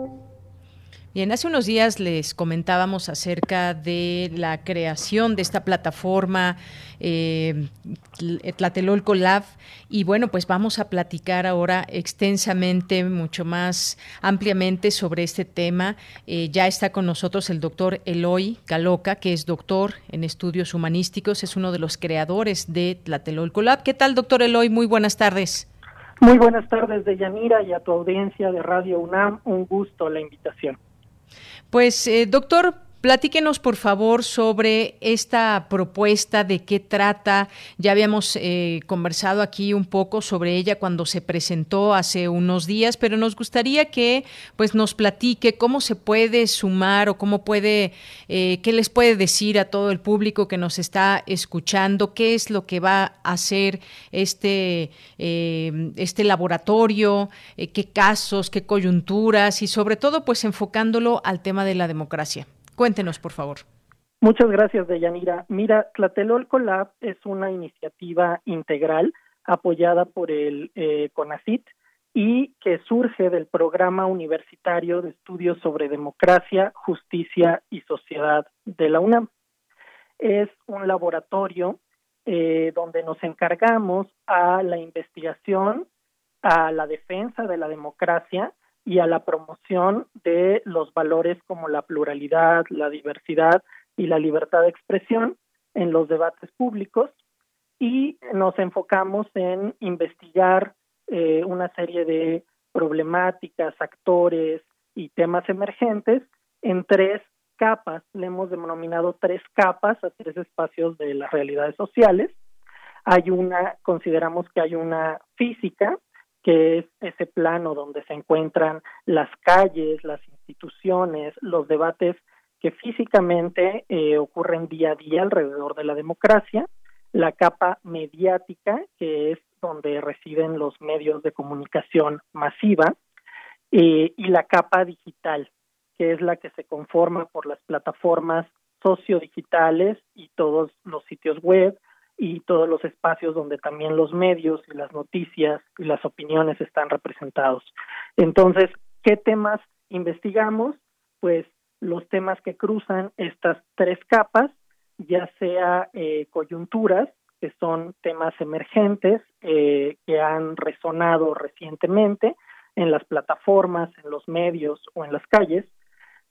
Bien, hace unos días les comentábamos acerca de la creación de esta plataforma eh, Tlatelolco Lab y bueno, pues vamos a platicar ahora extensamente, mucho más ampliamente sobre este tema. Eh, ya está con nosotros el doctor Eloy Caloca, que es doctor en estudios humanísticos, es uno de los creadores de Tlatelolco Lab. ¿Qué tal, doctor Eloy? Muy buenas tardes. Muy buenas tardes, Deyanira, y a tu audiencia de Radio UNAM. Un gusto la invitación. Pues, eh, doctor, Platíquenos, por favor, sobre esta propuesta, de qué trata. Ya habíamos eh, conversado aquí un poco sobre ella cuando se presentó hace unos días, pero nos gustaría que pues, nos platique cómo se puede sumar o cómo puede, eh, qué les puede decir a todo el público que nos está escuchando, qué es lo que va a hacer este, eh, este laboratorio, qué casos, qué coyunturas y sobre todo pues enfocándolo al tema de la democracia. Cuéntenos, por favor. Muchas gracias, Deyanira. Mira, Tlatelolco Lab es una iniciativa integral apoyada por el eh, CONACIT y que surge del programa universitario de estudios sobre democracia, justicia y sociedad de la UNAM. Es un laboratorio eh, donde nos encargamos a la investigación, a la defensa de la democracia y a la promoción de los valores como la pluralidad, la diversidad y la libertad de expresión en los debates públicos y nos enfocamos en investigar eh, una serie de problemáticas, actores y temas emergentes en tres capas, le hemos denominado tres capas a tres espacios de las realidades sociales. Hay una, consideramos que hay una física, que es ese plano donde se encuentran las calles, las instituciones, los debates que físicamente eh, ocurren día a día alrededor de la democracia, la capa mediática, que es donde residen los medios de comunicación masiva, eh, y la capa digital, que es la que se conforma por las plataformas sociodigitales y todos los sitios web, y todos los espacios donde también los medios y las noticias y las opiniones están representados. Entonces, ¿qué temas investigamos? Pues los temas que cruzan estas tres capas, ya sea eh, coyunturas, que son temas emergentes eh, que han resonado recientemente en las plataformas, en los medios o en las calles,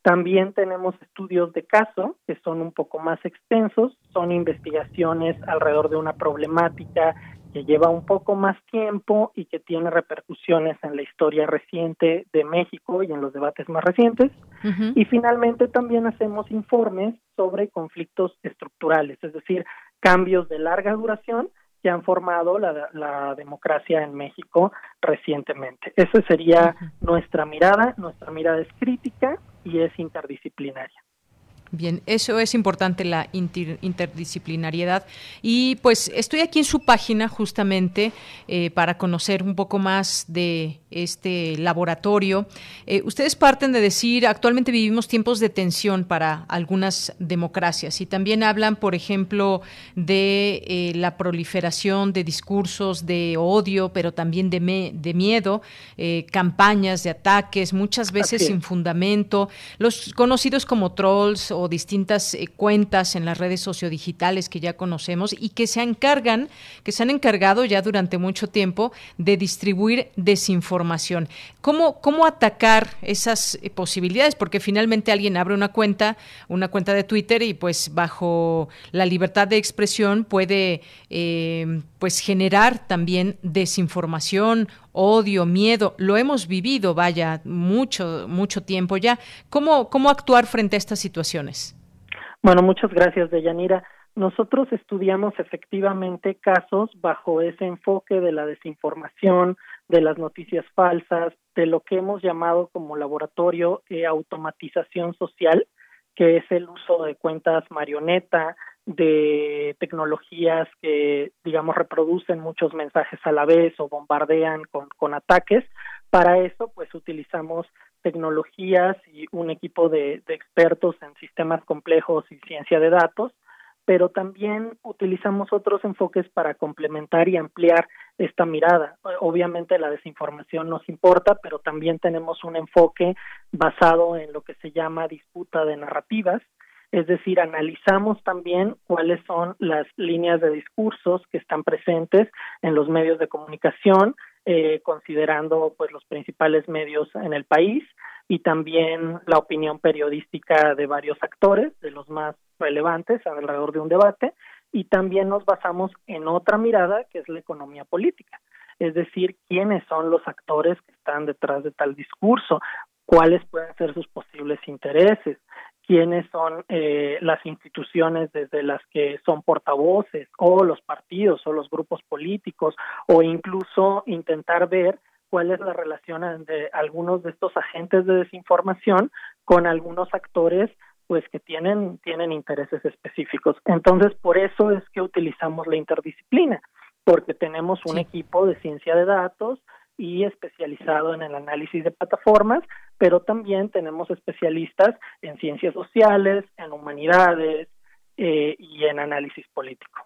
también tenemos estudios de caso que son un poco más extensos, son investigaciones alrededor de una problemática que lleva un poco más tiempo y que tiene repercusiones en la historia reciente de México y en los debates más recientes. Y finalmente también hacemos informes sobre conflictos estructurales, es decir, cambios de larga duración que han formado la, democracia en México recientemente. Esa sería nuestra mirada, nuestra mirada es crítica y es interdisciplinaria. Bien, eso es importante, la interdisciplinariedad. Y pues estoy aquí en su página justamente eh, para conocer un poco más de este laboratorio. Eh, ustedes parten de decir, actualmente vivimos tiempos de tensión para algunas democracias y también hablan, por ejemplo, de eh, la proliferación de discursos de odio, pero también de, de miedo, campañas de ataques, muchas veces sin fundamento, los conocidos como trolls o distintas eh, cuentas en las redes sociodigitales que ya conocemos y que se encargan, que se han encargado ya durante mucho tiempo de distribuir desinformación. ¿Cómo, cómo atacar esas eh, posibilidades? Porque finalmente alguien abre una cuenta, una cuenta de Twitter y pues bajo la libertad de expresión puede eh, pues generar también desinformación odio, miedo, lo hemos vivido, vaya, mucho, mucho tiempo ya. ¿Cómo, cómo actuar frente a estas situaciones? Bueno, muchas gracias, Deyanira. Nosotros estudiamos efectivamente casos bajo ese enfoque de la desinformación, de las noticias falsas, de lo que hemos llamado como laboratorio de automatización social, que es el uso de cuentas marioneta, de tecnologías que, digamos, reproducen muchos mensajes a la vez o bombardean con, con ataques. Para eso, pues utilizamos tecnologías y un equipo de, expertos en sistemas complejos y ciencia de datos, pero también utilizamos otros enfoques para complementar y ampliar esta mirada. Obviamente la desinformación nos importa, pero también tenemos un enfoque basado en lo que se llama disputa de narrativas, es decir, analizamos también cuáles son las líneas de discursos que están presentes en los medios de comunicación, eh, considerando pues los principales medios en el país y también la opinión periodística de varios actores, de los más relevantes alrededor de un debate, y también nos basamos en otra mirada que es la economía política, es decir, quiénes son los actores que están detrás de tal discurso, cuáles pueden ser sus posibles intereses, quiénes son eh, las instituciones desde las que son portavoces o los partidos o los grupos políticos o incluso intentar ver cuál es la relación de algunos de estos agentes de desinformación con algunos actores pues que tienen tienen intereses específicos. Entonces, por eso es que utilizamos la interdisciplina, porque tenemos un equipo de ciencia de datos y especializado en el análisis de plataformas, pero también tenemos especialistas en ciencias sociales, en humanidades eh, y en análisis político.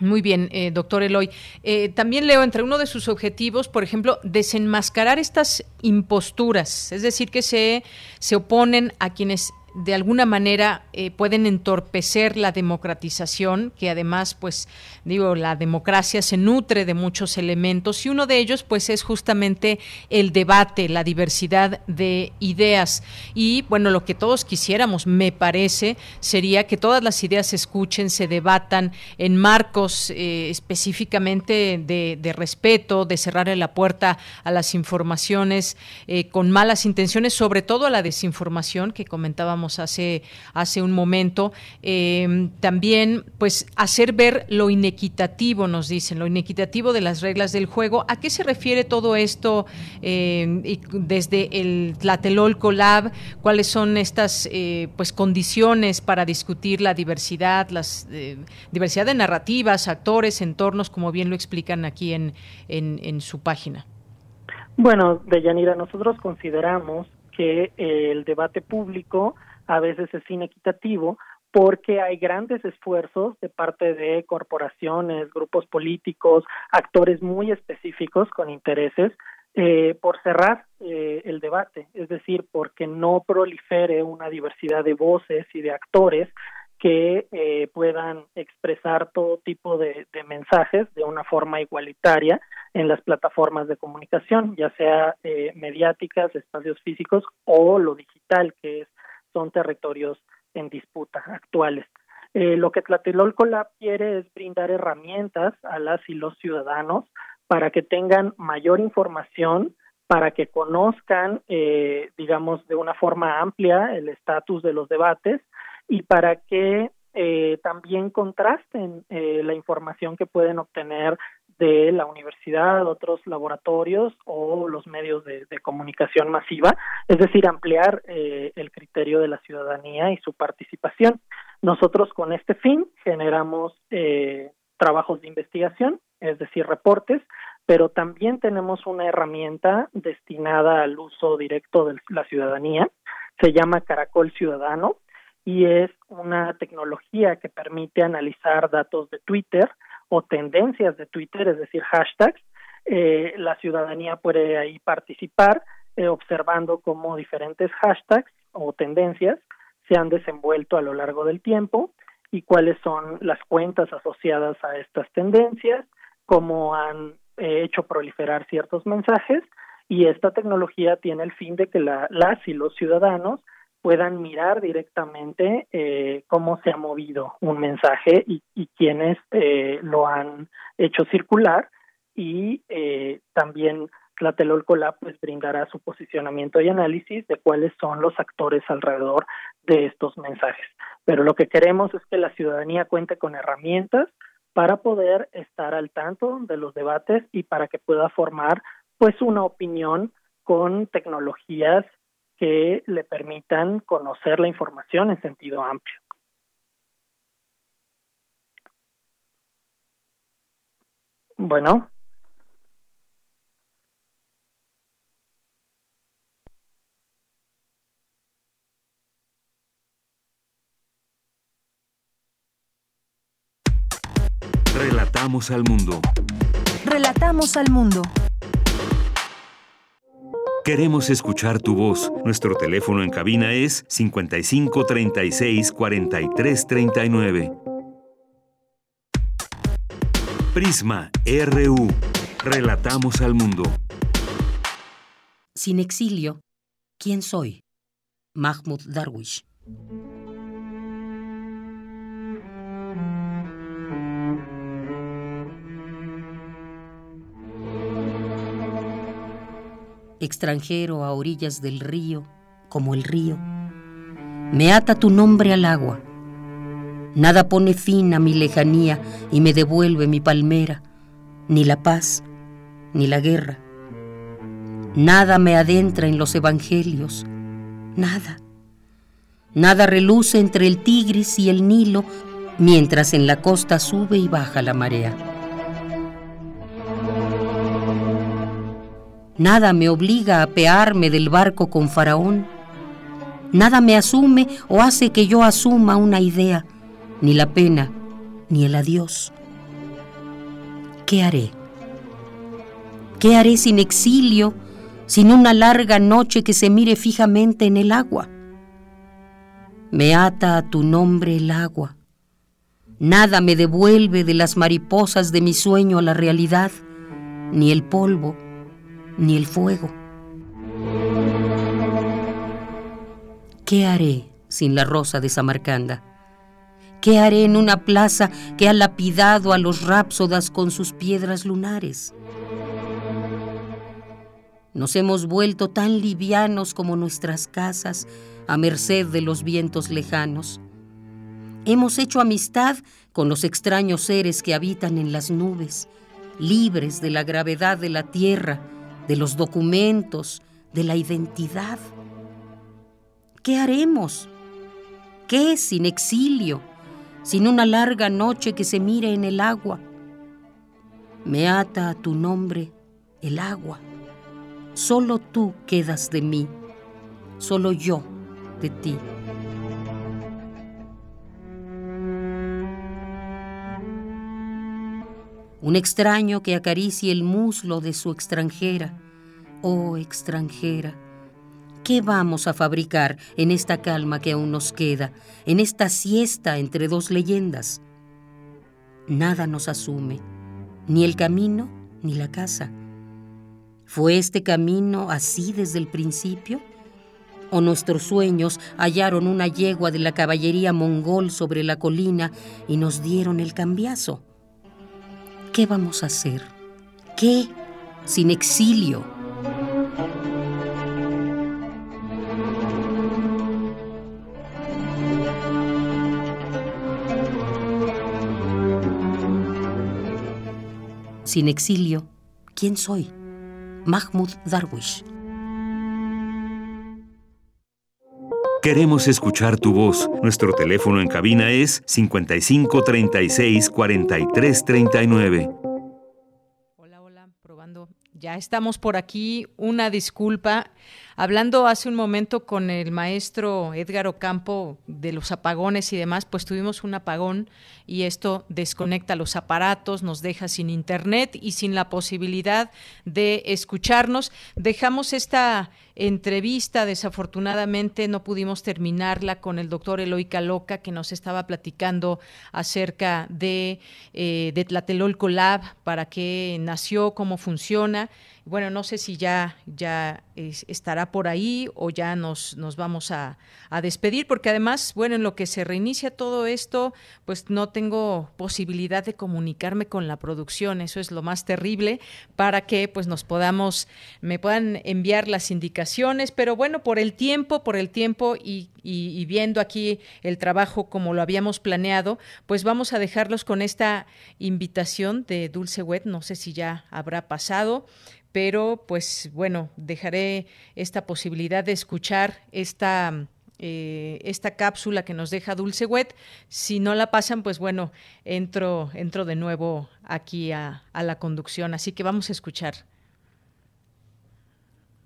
Muy bien, eh, doctor Eloy. Eh, también leo entre uno de sus objetivos, por ejemplo, desenmascarar estas imposturas, es decir, que se, se oponen a quienes de alguna manera eh, pueden entorpecer la democratización, que además, pues, digo, la democracia se nutre de muchos elementos y uno de ellos, pues, es justamente el debate, la diversidad de ideas. Y, bueno, lo que todos quisiéramos, me parece, sería que todas las ideas se escuchen, se debatan en marcos eh, específicamente de, respeto, de cerrarle la puerta a las informaciones eh, con malas intenciones, sobre todo a la desinformación que comentábamos hace, hace un momento. Eh, también, pues, hacer ver lo inequitativo, nos dicen, lo inequitativo de las reglas del juego. ¿A qué se refiere todo esto eh, desde el Tlatelolco Lab? ¿Cuáles son estas eh, pues condiciones para discutir la diversidad, las diversidad de narrativas, actores, entornos, como bien lo explican aquí en, en, en su página? Bueno, Deyanira, nosotros consideramos que el debate público a veces es inequitativo porque hay grandes esfuerzos de parte de corporaciones, grupos políticos, actores muy específicos con intereses eh, por cerrar eh, el debate, es decir, porque no prolifere una diversidad de voces y de actores que eh, puedan expresar todo tipo de, de, mensajes de una forma igualitaria en las plataformas de comunicación, ya sea mediáticas, espacios físicos o lo digital, que es son territorios en disputa actuales. Eh, lo que Tlatelolco Lab quiere es brindar herramientas a las y los ciudadanos para que tengan mayor información, para que conozcan, eh, digamos, de una forma amplia el estatus de los debates y para que eh, también contrasten la información que pueden obtener de la universidad, otros laboratorios o los medios de, comunicación masiva, es decir, ampliar eh, el criterio de la ciudadanía y su participación. Nosotros con este fin generamos eh, trabajos de investigación, es decir, reportes, pero también tenemos una herramienta destinada al uso directo de la ciudadanía, se llama Caracol Ciudadano y es una tecnología que permite analizar datos de Twitter, o tendencias de Twitter, es decir, hashtags, eh, la ciudadanía puede ahí participar eh, observando cómo diferentes hashtags o tendencias se han desenvuelto a lo largo del tiempo y cuáles son las cuentas asociadas a estas tendencias, cómo han eh, hecho proliferar ciertos mensajes y esta tecnología tiene el fin de que la, las y los ciudadanos puedan mirar directamente eh, cómo se ha movido un mensaje y, y quiénes eh, lo han hecho circular y eh, también Tlatelolco Lab pues brindará su posicionamiento y análisis de cuáles son los actores alrededor de estos mensajes. Pero lo que queremos es que la ciudadanía cuente con herramientas para poder estar al tanto de los debates y para que pueda formar pues una opinión con tecnologías que le permitan conocer la información en sentido amplio. Bueno. Relatamos al mundo. Relatamos al mundo. Queremos escuchar tu voz. Nuestro teléfono en cabina es 55 36 43 39. Prisma RU. Relatamos al mundo. Sin exilio, ¿quién soy? Mahmoud Darwish. Extranjero a orillas del río, como el río. Me ata tu nombre al agua. Nada pone fin a mi lejanía y me devuelve mi palmera, ni la paz, ni la guerra. Nada me adentra en los evangelios, nada. Nada reluce entre el Tigris y el Nilo, mientras en la costa sube y baja la marea. Nada me obliga a pearme del barco con Faraón. Nada me asume o hace que yo asuma una idea, ni la pena, ni el adiós. ¿Qué haré? ¿Qué haré sin exilio, sin una larga noche que se mire fijamente en el agua? Me ata a tu nombre el agua. Nada me devuelve de las mariposas de mi sueño a la realidad, ni el polvo, ni el fuego. ¿Qué haré sin la rosa de Samarcanda? ¿Qué haré en una plaza que ha lapidado a los rápsodas con sus piedras lunares? Nos hemos vuelto tan livianos como nuestras casas a merced de los vientos lejanos. Hemos hecho amistad con los extraños seres que habitan en las nubes, libres de la gravedad de la tierra de los documentos, de la identidad. ¿Qué haremos? ¿Qué sin exilio, sin una larga noche que se mire en el agua? Me ata a tu nombre el agua. Solo tú quedas de mí, solo yo de ti. Un extraño que acaricie el muslo de su extranjera. Oh extranjera, ¿qué vamos a fabricar en esta calma que aún nos queda, en esta siesta entre dos leyendas? Nada nos asume, ni el camino ni la casa. ¿Fue este camino así desde el principio? ¿O nuestros sueños hallaron una yegua de la caballería mongol sobre la colina y nos dieron el cambiazo? ¿Qué vamos a hacer? ¿Qué sin exilio? Sin exilio, ¿quién soy? Mahmoud Darwish. Queremos escuchar tu voz. Nuestro teléfono en cabina es 55 36 43 39. Hola, hola, probando. Ya estamos por aquí. Una disculpa. Hablando hace un momento con el maestro Edgar Ocampo de los apagones y demás, pues tuvimos un apagón y esto desconecta los aparatos, nos deja sin internet y sin la posibilidad de escucharnos. Dejamos esta entrevista, desafortunadamente no pudimos terminarla con el doctor Eloy Caloca, que nos estaba platicando acerca de, eh, de Tlatelolco Lab, para qué nació, cómo funciona. Bueno, no sé si ya, ya estará por ahí o ya nos, nos vamos a, a, despedir, porque además, bueno, en lo que se reinicia todo esto, pues no tengo posibilidad de comunicarme con la producción, eso es lo más terrible, para que pues nos podamos, me puedan enviar las indicaciones, pero bueno, por el tiempo, por el tiempo y, y, y viendo aquí el trabajo como lo habíamos planeado, pues vamos a dejarlos con esta invitación de Dulce Wet, no sé si ya habrá pasado, pero pues bueno, dejaré esta posibilidad de escuchar esta, eh, esta cápsula que nos deja Dulce Wet. Si no la pasan, pues bueno, entro, entro de nuevo aquí a, a la conducción, así que vamos a escuchar.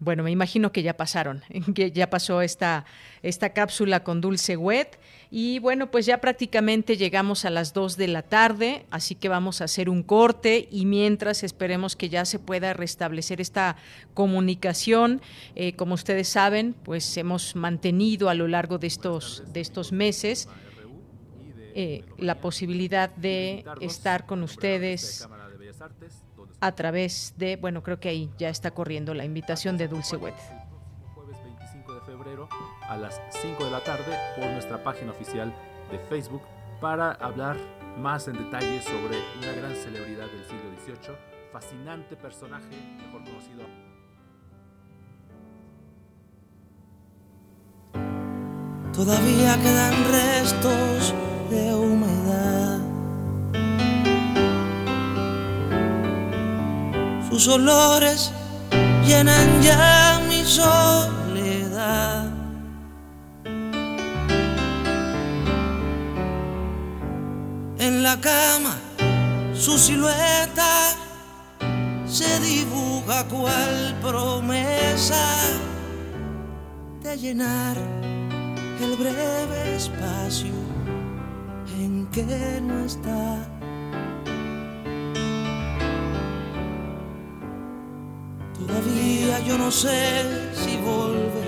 Bueno, me imagino que ya pasaron, (laughs) que ya pasó esta, esta cápsula con Dulce Wet. Y bueno, pues ya prácticamente llegamos a las 2 de la tarde, así que vamos a hacer un corte y mientras esperemos que ya se pueda restablecer esta comunicación. Eh, como ustedes saben, pues hemos mantenido a lo largo de estos, de estos meses eh, la posibilidad de estar con ustedes a través de, bueno, creo que ahí ya está corriendo la invitación de Dulce Wet. Jueves 25 de febrero a las 5 de la tarde por nuestra página oficial de Facebook para hablar más en detalle sobre una gran celebridad del siglo XVIII, fascinante personaje, mejor conocido. Todavía quedan restos de humedad sus olores llenan ya mi soledad. La cama su silueta se dibuja cual promesa de llenar el breve espacio en que no está. Todavía yo no sé si volverá.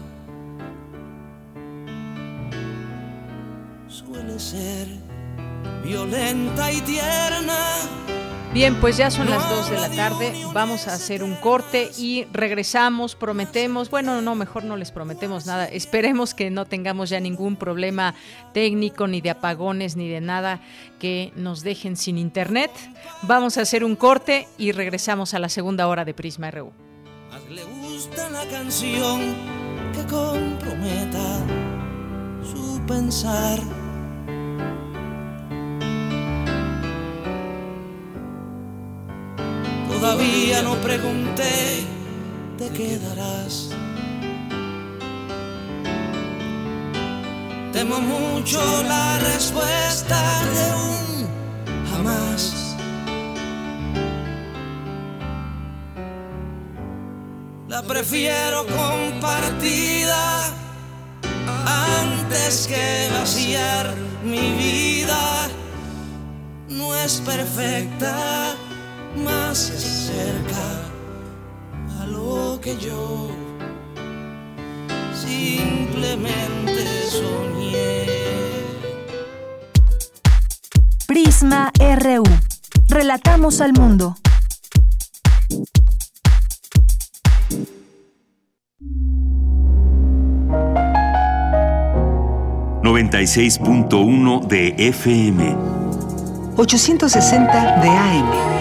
Suele ser violenta y tierna. Bien, pues ya son las 2 de la tarde, vamos a hacer un corte y regresamos, prometemos, bueno, no, mejor no les prometemos nada, esperemos que no tengamos ya ningún problema técnico, ni de apagones, ni de nada que nos dejen sin internet. Vamos a hacer un corte y regresamos a la segunda hora de Prisma RU la canción que comprometa su pensar. Todavía no pregunté, te quedarás. Temo mucho la respuesta de un jamás. la prefiero compartida antes que vaciar mi vida. No es perfecta, más se acerca a lo que yo simplemente soñé. Prisma RU. Relatamos al mundo. 96.1 de FM. 860 de AM.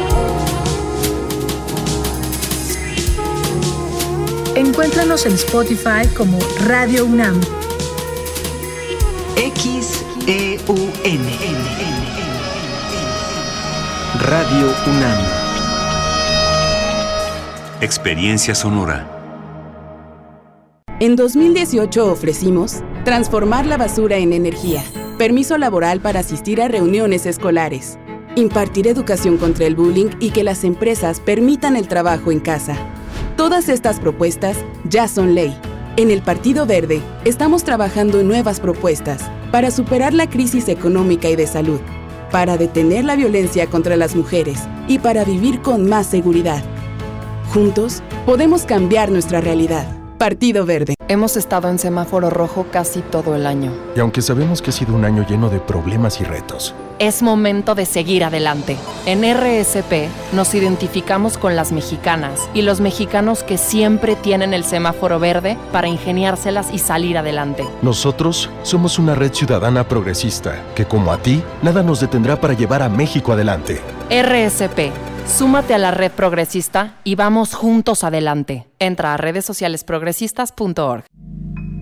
Encuéntranos en Spotify como Radio UNAM. XEUN. Radio UNAM. Experiencia sonora. En 2018 ofrecimos Transformar la basura en energía. Permiso laboral para asistir a reuniones escolares. Impartir educación contra el bullying y que las empresas permitan el trabajo en casa. Todas estas propuestas ya son ley. En el Partido Verde estamos trabajando en nuevas propuestas para superar la crisis económica y de salud, para detener la violencia contra las mujeres y para vivir con más seguridad. Juntos podemos cambiar nuestra realidad. Partido Verde. Hemos estado en semáforo rojo casi todo el año. Y aunque sabemos que ha sido un año lleno de problemas y retos, es momento de seguir adelante. En RSP nos identificamos con las mexicanas y los mexicanos que siempre tienen el semáforo verde para ingeniárselas y salir adelante. Nosotros somos una red ciudadana progresista que como a ti, nada nos detendrá para llevar a México adelante. RSP Súmate a la red progresista y vamos juntos adelante. Entra a redes sociales progresistas.org.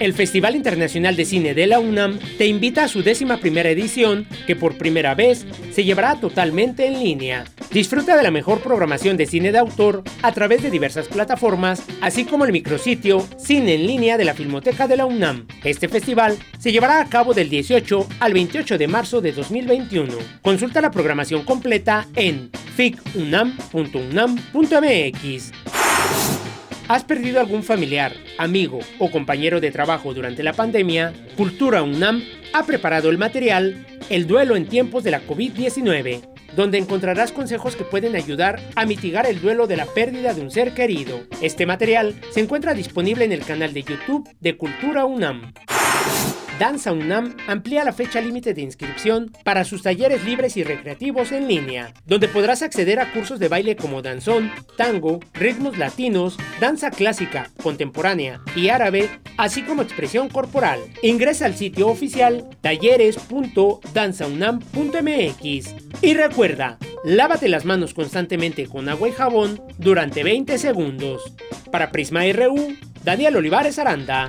El Festival Internacional de Cine de la UNAM te invita a su décima primera edición, que por primera vez se llevará totalmente en línea. Disfruta de la mejor programación de cine de autor a través de diversas plataformas, así como el micrositio Cine en línea de la Filmoteca de la UNAM. Este festival se llevará a cabo del 18 al 28 de marzo de 2021. Consulta la programación completa en ficunam.unam.mx. ¿Has perdido algún familiar, amigo o compañero de trabajo durante la pandemia? Cultura UNAM ha preparado el material El duelo en tiempos de la COVID-19, donde encontrarás consejos que pueden ayudar a mitigar el duelo de la pérdida de un ser querido. Este material se encuentra disponible en el canal de YouTube de Cultura UNAM. Danza UNAM amplía la fecha límite de inscripción para sus talleres libres y recreativos en línea, donde podrás acceder a cursos de baile como danzón, tango, ritmos latinos, danza clásica, contemporánea y árabe, así como expresión corporal. Ingresa al sitio oficial talleres.danzaunam.mx y recuerda, lávate las manos constantemente con agua y jabón durante 20 segundos. Para Prisma RU, Daniel Olivares Aranda.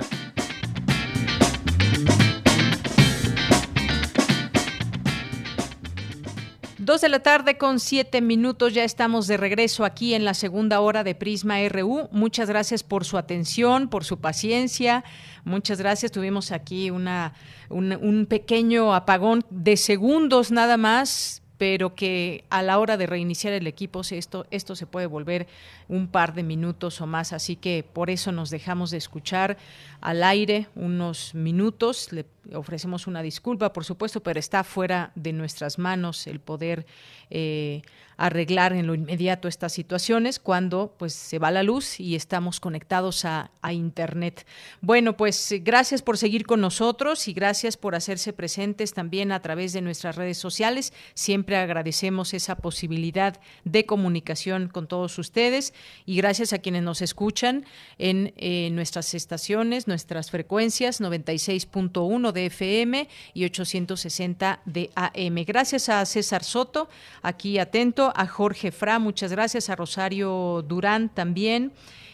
Dos de la tarde con siete minutos, ya estamos de regreso aquí en la segunda hora de Prisma RU. Muchas gracias por su atención, por su paciencia. Muchas gracias. Tuvimos aquí una, un, un pequeño apagón de segundos nada más, pero que a la hora de reiniciar el equipo esto, esto se puede volver un par de minutos o más, así que por eso nos dejamos de escuchar al aire unos minutos. Le ofrecemos una disculpa, por supuesto, pero está fuera de nuestras manos el poder eh, arreglar en lo inmediato estas situaciones cuando pues se va la luz y estamos conectados a, a internet. Bueno, pues gracias por seguir con nosotros y gracias por hacerse presentes también a través de nuestras redes sociales. Siempre agradecemos esa posibilidad de comunicación con todos ustedes y gracias a quienes nos escuchan en eh, nuestras estaciones, nuestras frecuencias 96.1 de FM y 860 de AM. Gracias a César Soto, aquí atento, a Jorge Fra, muchas gracias, a Rosario Durán también.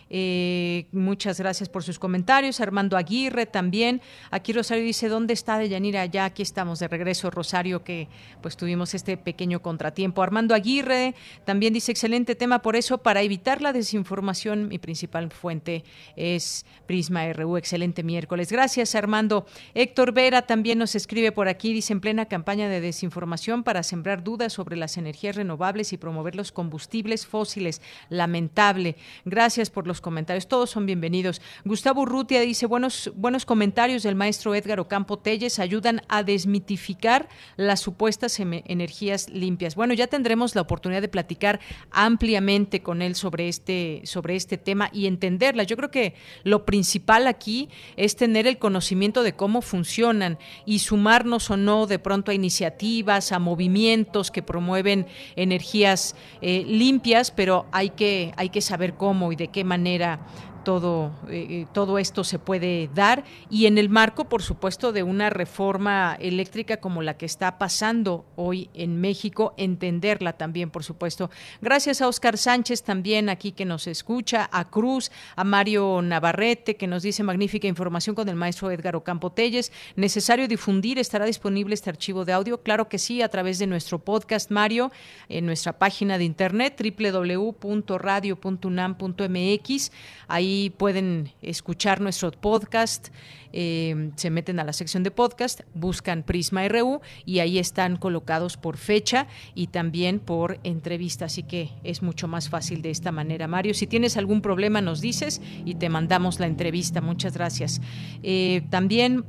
Eh, muchas gracias por sus comentarios. Armando Aguirre también. Aquí Rosario dice, ¿dónde está Deyanira? Ya aquí estamos de regreso, Rosario, que pues tuvimos este pequeño contratiempo. Armando Aguirre también dice, excelente tema, por eso, para evitar la desinformación, mi principal fuente es Prisma RU. Excelente miércoles. Gracias, Armando. Héctor Vera también nos escribe por aquí, dice, en plena campaña de desinformación para sembrar dudas sobre las energías renovables y promover los combustibles fósiles. Lamentable. Gracias por los comentarios. Todos son bienvenidos. Gustavo Urrutia dice, buenos, buenos comentarios del maestro Edgar Ocampo Telles ayudan a desmitificar las supuestas em, energías limpias. Bueno, ya tendremos la oportunidad de platicar ampliamente con él sobre este, sobre este tema y entenderla. Yo creo que lo principal aquí es tener el conocimiento de cómo funcionan y sumarnos o no de pronto a iniciativas, a movimientos que promueven energías eh, limpias, pero hay que, hay que saber cómo y de qué manera manera todo, eh, eh, todo esto se puede dar y en el marco, por supuesto, de una reforma eléctrica como la que está pasando hoy en México, entenderla también, por supuesto. Gracias a Oscar Sánchez también aquí que nos escucha, a Cruz, a Mario Navarrete que nos dice magnífica información con el maestro Edgar Ocampo Telles. Necesario difundir, estará disponible este archivo de audio, claro que sí, a través de nuestro podcast, Mario, en nuestra página de internet www.radio.unam.mx. Ahí pueden escuchar nuestro podcast. Eh, se meten a la sección de podcast, buscan Prisma RU y ahí están colocados por fecha y también por entrevista. Así que es mucho más fácil de esta manera. Mario, si tienes algún problema, nos dices y te mandamos la entrevista. Muchas gracias. Eh, también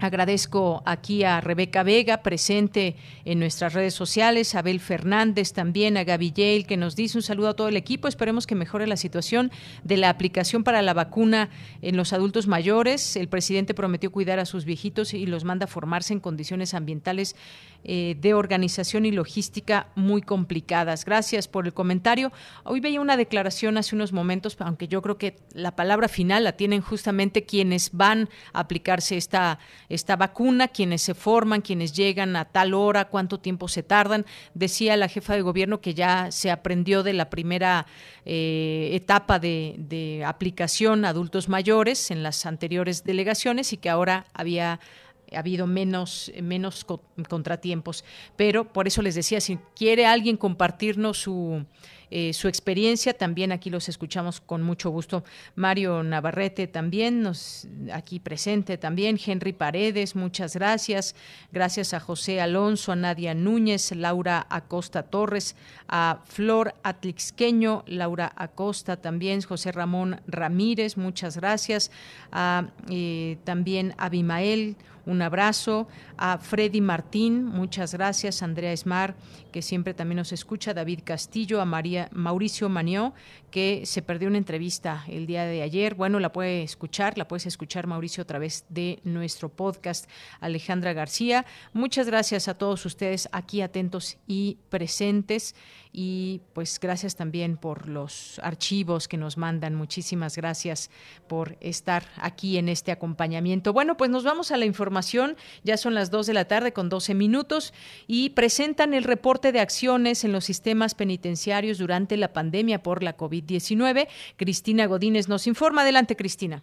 Agradezco aquí a Rebeca Vega, presente en nuestras redes sociales, Abel Fernández también, a Gaby Yale, que nos dice un saludo a todo el equipo. Esperemos que mejore la situación de la aplicación para la vacuna en los adultos mayores. El presidente prometió cuidar a sus viejitos y los manda a formarse en condiciones ambientales eh, de organización y logística muy complicadas. Gracias por el comentario. Hoy veía una declaración hace unos momentos, aunque yo creo que la palabra final la tienen justamente quienes van a aplicarse esta, esta vacuna, quienes se forman, quienes llegan a tal hora, cuánto tiempo se tardan. Decía la jefa de gobierno que ya se aprendió de la primera eh, etapa de, de aplicación a adultos mayores en las anteriores delegaciones y que ahora había ha habido menos, menos contratiempos. Pero por eso les decía, si quiere alguien compartirnos su, eh, su experiencia. También aquí los escuchamos con mucho gusto. Mario Navarrete también, nos, aquí presente también. Henry Paredes, muchas gracias. Gracias a José Alonso, a Nadia Núñez, Laura Acosta Torres, a Flor Atlixqueño, Laura Acosta también, José Ramón Ramírez, muchas gracias. A, eh, también Abimael, un abrazo a Freddy Martín, muchas gracias, Andrea Esmar, que siempre también nos escucha, David Castillo, a María Mauricio Manió, que se perdió una entrevista el día de ayer. Bueno, la puede escuchar, la puedes escuchar, Mauricio, a través de nuestro podcast. Alejandra García, muchas gracias a todos ustedes aquí atentos y presentes y pues gracias también por los archivos que nos mandan. Muchísimas gracias por estar aquí en este acompañamiento. Bueno, pues nos vamos a la información. Ya son las 2 de la tarde con 12 minutos y presentan el reporte de acciones en los sistemas penitenciarios durante la pandemia por la COVID-19. Cristina Godínez nos informa. Adelante, Cristina.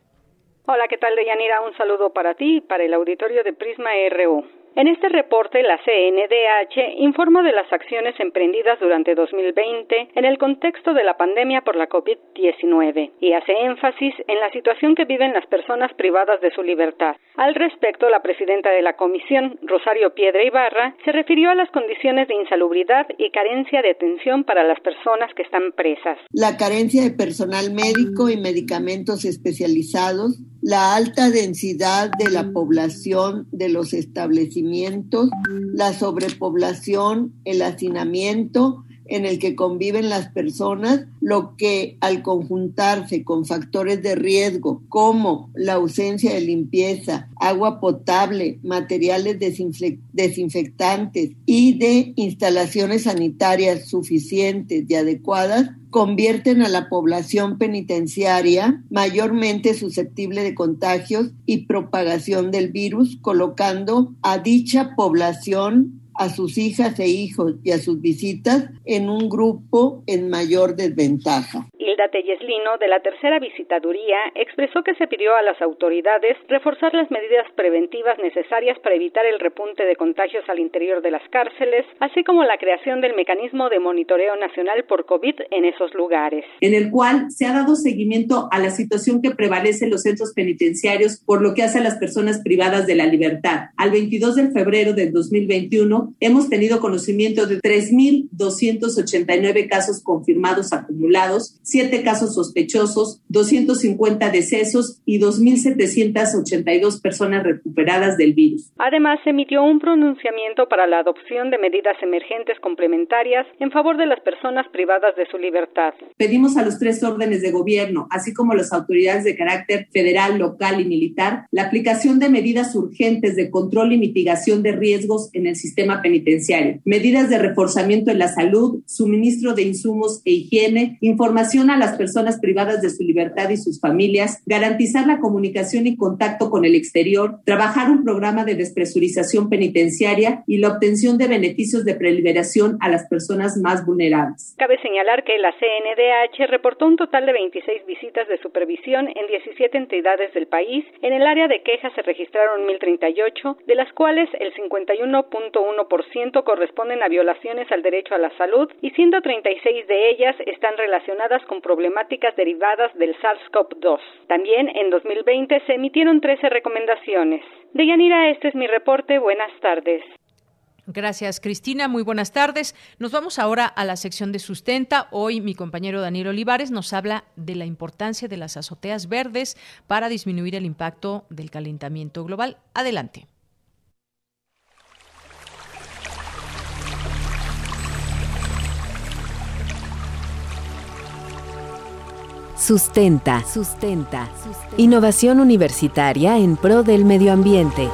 Hola, ¿qué tal, Deyanira? Un saludo para ti y para el auditorio de Prisma RU. En este reporte, la CNDH informa de las acciones emprendidas durante 2020 en el contexto de la pandemia por la COVID-19 y hace énfasis en la situación que viven las personas privadas de su libertad. Al respecto, la presidenta de la comisión, Rosario Piedra Ibarra, se refirió a las condiciones de insalubridad y carencia de atención para las personas que están presas. La carencia de personal médico y medicamentos especializados la alta densidad de la población de los establecimientos, la sobrepoblación, el hacinamiento en el que conviven las personas, lo que al conjuntarse con factores de riesgo como la ausencia de limpieza, agua potable, materiales desinfectantes y de instalaciones sanitarias suficientes y adecuadas, convierten a la población penitenciaria mayormente susceptible de contagios y propagación del virus, colocando a dicha población a sus hijas e hijos y a sus visitas en un grupo en mayor desventaja. Alda Telleslino, de la tercera visitaduría, expresó que se pidió a las autoridades reforzar las medidas preventivas necesarias para evitar el repunte de contagios al interior de las cárceles, así como la creación del mecanismo de monitoreo nacional por COVID en esos lugares. En el cual se ha dado seguimiento a la situación que prevalece en los centros penitenciarios por lo que hace a las personas privadas de la libertad. Al 22 de febrero del 2021 hemos tenido conocimiento de 3.289 casos confirmados acumulados, 7 casos sospechosos, 250 decesos y 2.782 personas recuperadas del virus. Además, se emitió un pronunciamiento para la adopción de medidas emergentes complementarias en favor de las personas privadas de su libertad. Pedimos a los tres órdenes de gobierno, así como a las autoridades de carácter federal, local y militar, la aplicación de medidas urgentes de control y mitigación de riesgos en el sistema penitenciario, medidas de reforzamiento en la salud, suministro de insumos e higiene, información a las personas privadas de su libertad y sus familias, garantizar la comunicación y contacto con el exterior, trabajar un programa de despresurización penitenciaria y la obtención de beneficios de preliberación a las personas más vulnerables. Cabe señalar que la CNDH reportó un total de 26 visitas de supervisión en 17 entidades del país. En el área de quejas se registraron 1.038, de las cuales el 51.1% corresponden a violaciones al derecho a la salud y 136 de ellas están relacionadas con problemáticas derivadas del SARS-CoV-2. También en 2020 se emitieron 13 recomendaciones. Deyanira, este es mi reporte. Buenas tardes. Gracias, Cristina. Muy buenas tardes. Nos vamos ahora a la sección de sustenta. Hoy mi compañero Daniel Olivares nos habla de la importancia de las azoteas verdes para disminuir el impacto del calentamiento global. Adelante. Sustenta, sustenta. Innovación universitaria en pro del medio ambiente.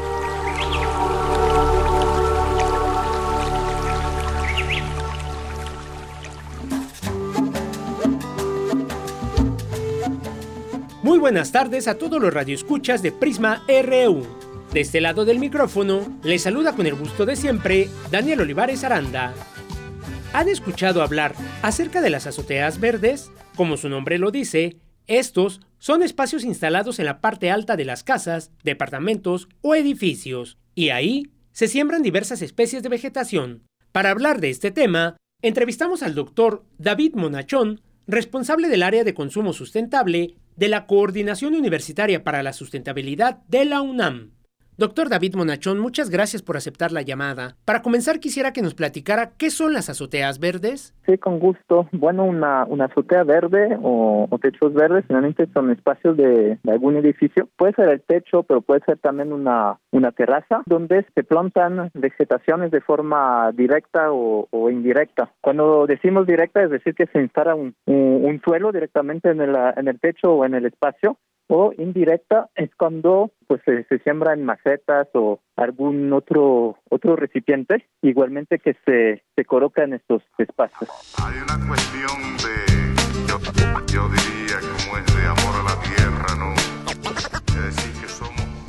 Muy buenas tardes a todos los radioescuchas de Prisma RU. De este lado del micrófono, les saluda con el gusto de siempre Daniel Olivares Aranda. ¿Han escuchado hablar acerca de las azoteas verdes? Como su nombre lo dice, estos son espacios instalados en la parte alta de las casas, departamentos o edificios, y ahí se siembran diversas especies de vegetación. Para hablar de este tema, entrevistamos al doctor David Monachón, responsable del área de consumo sustentable de la Coordinación Universitaria para la Sustentabilidad de la UNAM. Doctor David Monachón, muchas gracias por aceptar la llamada. Para comenzar, quisiera que nos platicara qué son las azoteas verdes. Sí, con gusto. Bueno, una, una azotea verde o, techos verdes finalmente son espacios de, algún edificio. Puede ser el techo, pero puede ser también una, una terraza donde se plantan vegetaciones de forma directa o, indirecta. Cuando decimos directa, es decir, que se instala un, un, suelo directamente en el, en el techo o en el espacio o indirecta es cuando pues se, se siembra en macetas o algún otro otro recipiente igualmente que se, se coloca en estos espacios. Hay una cuestión de yo, yo diría como es de amor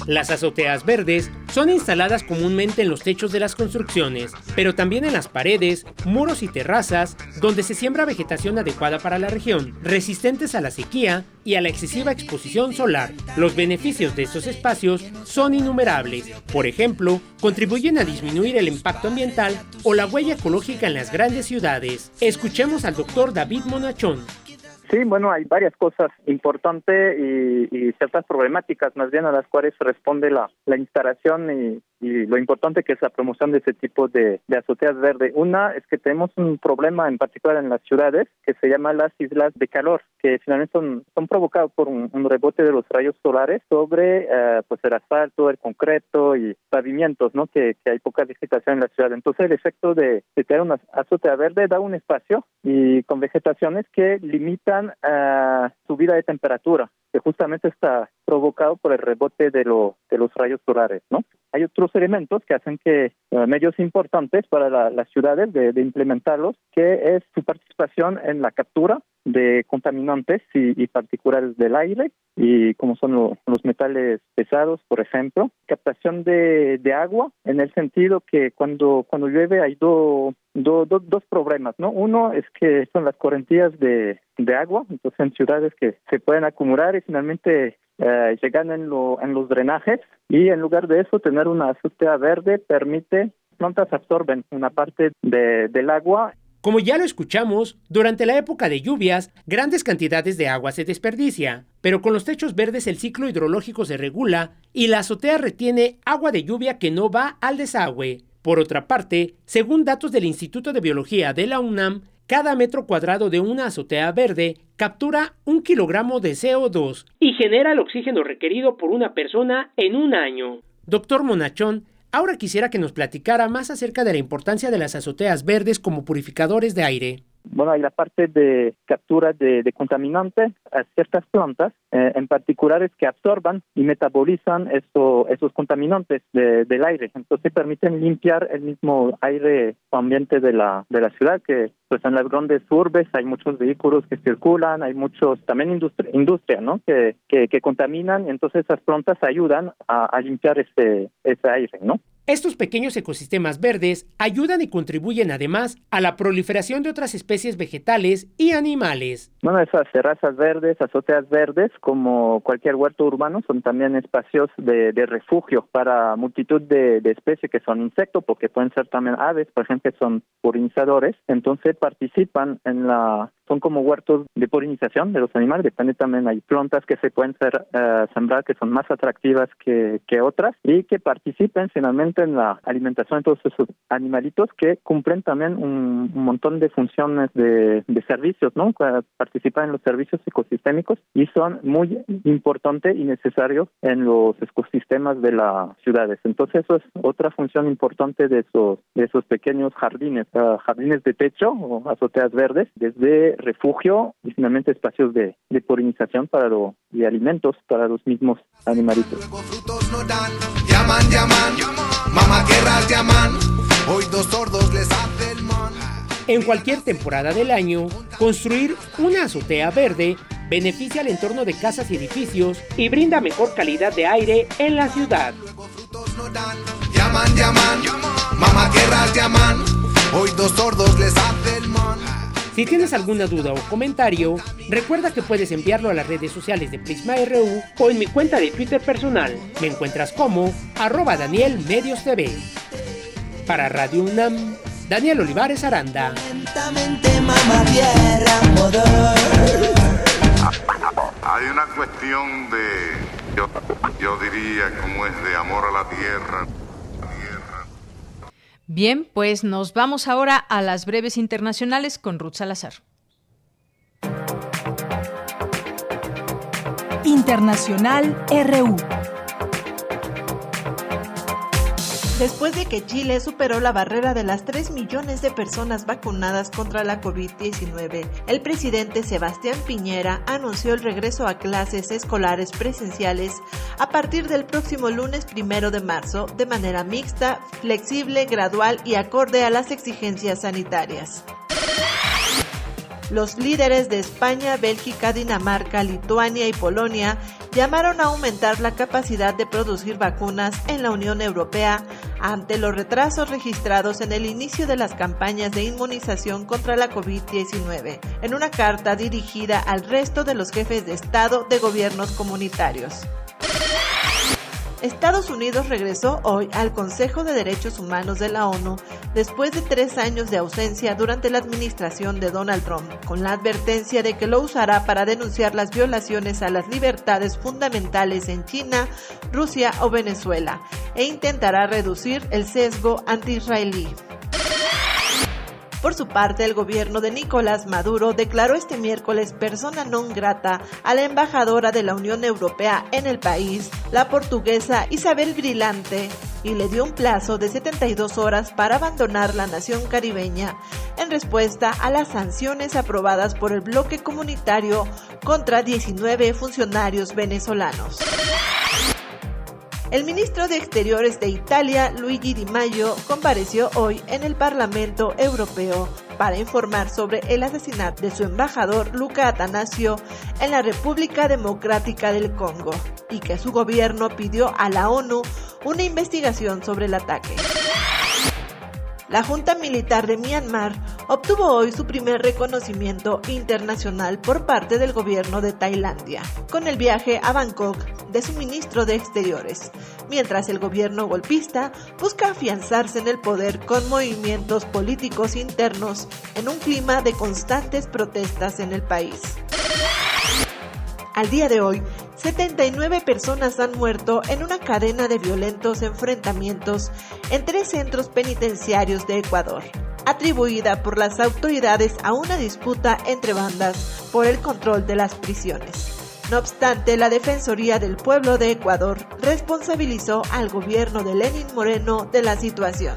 las azoteas verdes son instaladas comúnmente en los techos de las construcciones, pero también en las paredes, muros y terrazas, donde se siembra vegetación adecuada para la región, resistentes a la sequía y a la excesiva exposición solar. Los beneficios de estos espacios son innumerables. Por ejemplo, contribuyen a disminuir el impacto ambiental o la huella ecológica en las grandes ciudades. Escuchemos al doctor David Monachón, Sí, bueno, hay varias cosas importantes y, ciertas problemáticas más bien a las cuales responde la, la instalación y, lo importante que es la promoción de ese tipo de, azoteas verdes. Una es que tenemos un problema en particular en las ciudades que se llama las islas de calor, que finalmente son, son provocados por un, rebote de los rayos solares sobre eh, pues el asfalto, el concreto y pavimentos, ¿no? Que, hay poca vegetación en la ciudad. Entonces el efecto de, de tener una azotea verde da un espacio y con vegetaciones que limitan uh, subida de temperatura, que justamente está provocado por el rebote de, de los rayos solares, ¿no? Hay otros elementos que hacen que uh, medios importantes para las ciudades de, implementarlos, que es su participación en la captura de contaminantes y, particulares del aire y como son los metales pesados, por ejemplo. Captación de, agua en el sentido que cuando, cuando llueve hay dos problemas, ¿no? Uno es que son las correntías de, de agua, entonces en ciudades que se pueden acumular y finalmente eh, llegan en, lo, en los drenajes y en lugar de eso tener una azotea verde permite plantas absorben una parte de, del agua como ya lo escuchamos, durante la época de lluvias, grandes cantidades de agua se desperdicia, pero con los techos verdes el ciclo hidrológico se regula y la azotea retiene agua de lluvia que no va al desagüe. Por otra parte, según datos del Instituto de Biología de la UNAM, cada metro cuadrado de una azotea verde captura un kilogramo de CO2 y genera el oxígeno requerido por una persona en un año. Doctor Monachón Ahora quisiera que nos platicara más acerca de la importancia de las azoteas verdes como purificadores de aire. Bueno, hay la parte de captura de, contaminantes a ciertas plantas, eh, en particulares que absorban y metabolizan esos contaminantes del aire. Entonces permiten limpiar el mismo aire ambiente de la, de la ciudad, que pues en las grandes urbes hay muchos vehículos que circulan, hay muchos, también industria, industria ¿no? Que, que, contaminan, y entonces esas plantas ayudan a, a limpiar ese, ese aire, ¿no? Estos pequeños ecosistemas verdes ayudan y contribuyen además a la proliferación de otras especies vegetales y animales. Bueno, esas terrazas verdes, azoteas verdes, como cualquier huerto urbano, son también espacios de, refugio para multitud de, especies que son insectos, porque pueden ser también aves, por ejemplo, son polinizadores. Entonces participan en la son como huertos de polinización de los animales, depende también, hay plantas que se pueden ser, uh, sembrar que son más atractivas que, que otras y que participen finalmente en la alimentación de todos esos animalitos que cumplen también un, montón de funciones de, de servicios, ¿no? Participan en los servicios ecosistémicos y son muy importantes y necesarios en los ecosistemas de las ciudades. Entonces eso es otra función importante de esos, de esos pequeños jardines, uh, jardines de techo o azoteas verdes, desde refugio y finalmente espacios de, de polinización para lo, y alimentos para los mismos animalitos. Llaman, llaman, mamá llaman, hoy dos sordos les hacen En cualquier temporada del año, construir una azotea verde beneficia al entorno de casas y edificios y brinda mejor calidad de aire en la ciudad. Llaman, llaman, mamá llaman, hoy dos sordos les hacen man. Si tienes alguna duda o comentario, recuerda que puedes enviarlo a las redes sociales de Prisma RU o en mi cuenta de Twitter personal. Me encuentras como arroba Daniel Medios TV. Para Radio UNAM, Daniel Olivares Aranda. Hay una cuestión de, yo, yo diría, como es de amor a la tierra. Bien, pues nos vamos ahora a las breves internacionales con Ruth Salazar. Internacional RU. Después de que Chile superó la barrera de las 3 millones de personas vacunadas contra la COVID-19, el presidente Sebastián Piñera anunció el regreso a clases escolares presenciales a partir del próximo lunes primero de marzo de manera mixta, flexible, gradual y acorde a las exigencias sanitarias. Los líderes de España, Bélgica, Dinamarca, Lituania y Polonia llamaron a aumentar la capacidad de producir vacunas en la Unión Europea ante los retrasos registrados en el inicio de las campañas de inmunización contra la COVID-19, en una carta dirigida al resto de los jefes de Estado de gobiernos comunitarios. Estados Unidos regresó hoy al Consejo de Derechos Humanos de la ONU después de tres años de ausencia durante la administración de Donald Trump, con la advertencia de que lo usará para denunciar las violaciones a las libertades fundamentales en China, Rusia o Venezuela, e intentará reducir el sesgo anti-israelí. Por su parte, el gobierno de Nicolás Maduro declaró este miércoles persona non grata a la embajadora de la Unión Europea en el país, la portuguesa Isabel Grilante, y le dio un plazo de 72 horas para abandonar la nación caribeña en respuesta a las sanciones aprobadas por el bloque comunitario contra 19 funcionarios venezolanos. El ministro de Exteriores de Italia, Luigi Di Maio, compareció hoy en el Parlamento Europeo para informar sobre el asesinato de su embajador Luca Atanasio en la República Democrática del Congo y que su gobierno pidió a la ONU una investigación sobre el ataque. La Junta Militar de Myanmar obtuvo hoy su primer reconocimiento internacional por parte del gobierno de Tailandia, con el viaje a Bangkok de su ministro de Exteriores, mientras el gobierno golpista busca afianzarse en el poder con movimientos políticos internos en un clima de constantes protestas en el país. Al día de hoy, 79 personas han muerto en una cadena de violentos enfrentamientos en tres centros penitenciarios de Ecuador, atribuida por las autoridades a una disputa entre bandas por el control de las prisiones. No obstante, la Defensoría del Pueblo de Ecuador responsabilizó al gobierno de Lenin Moreno de la situación.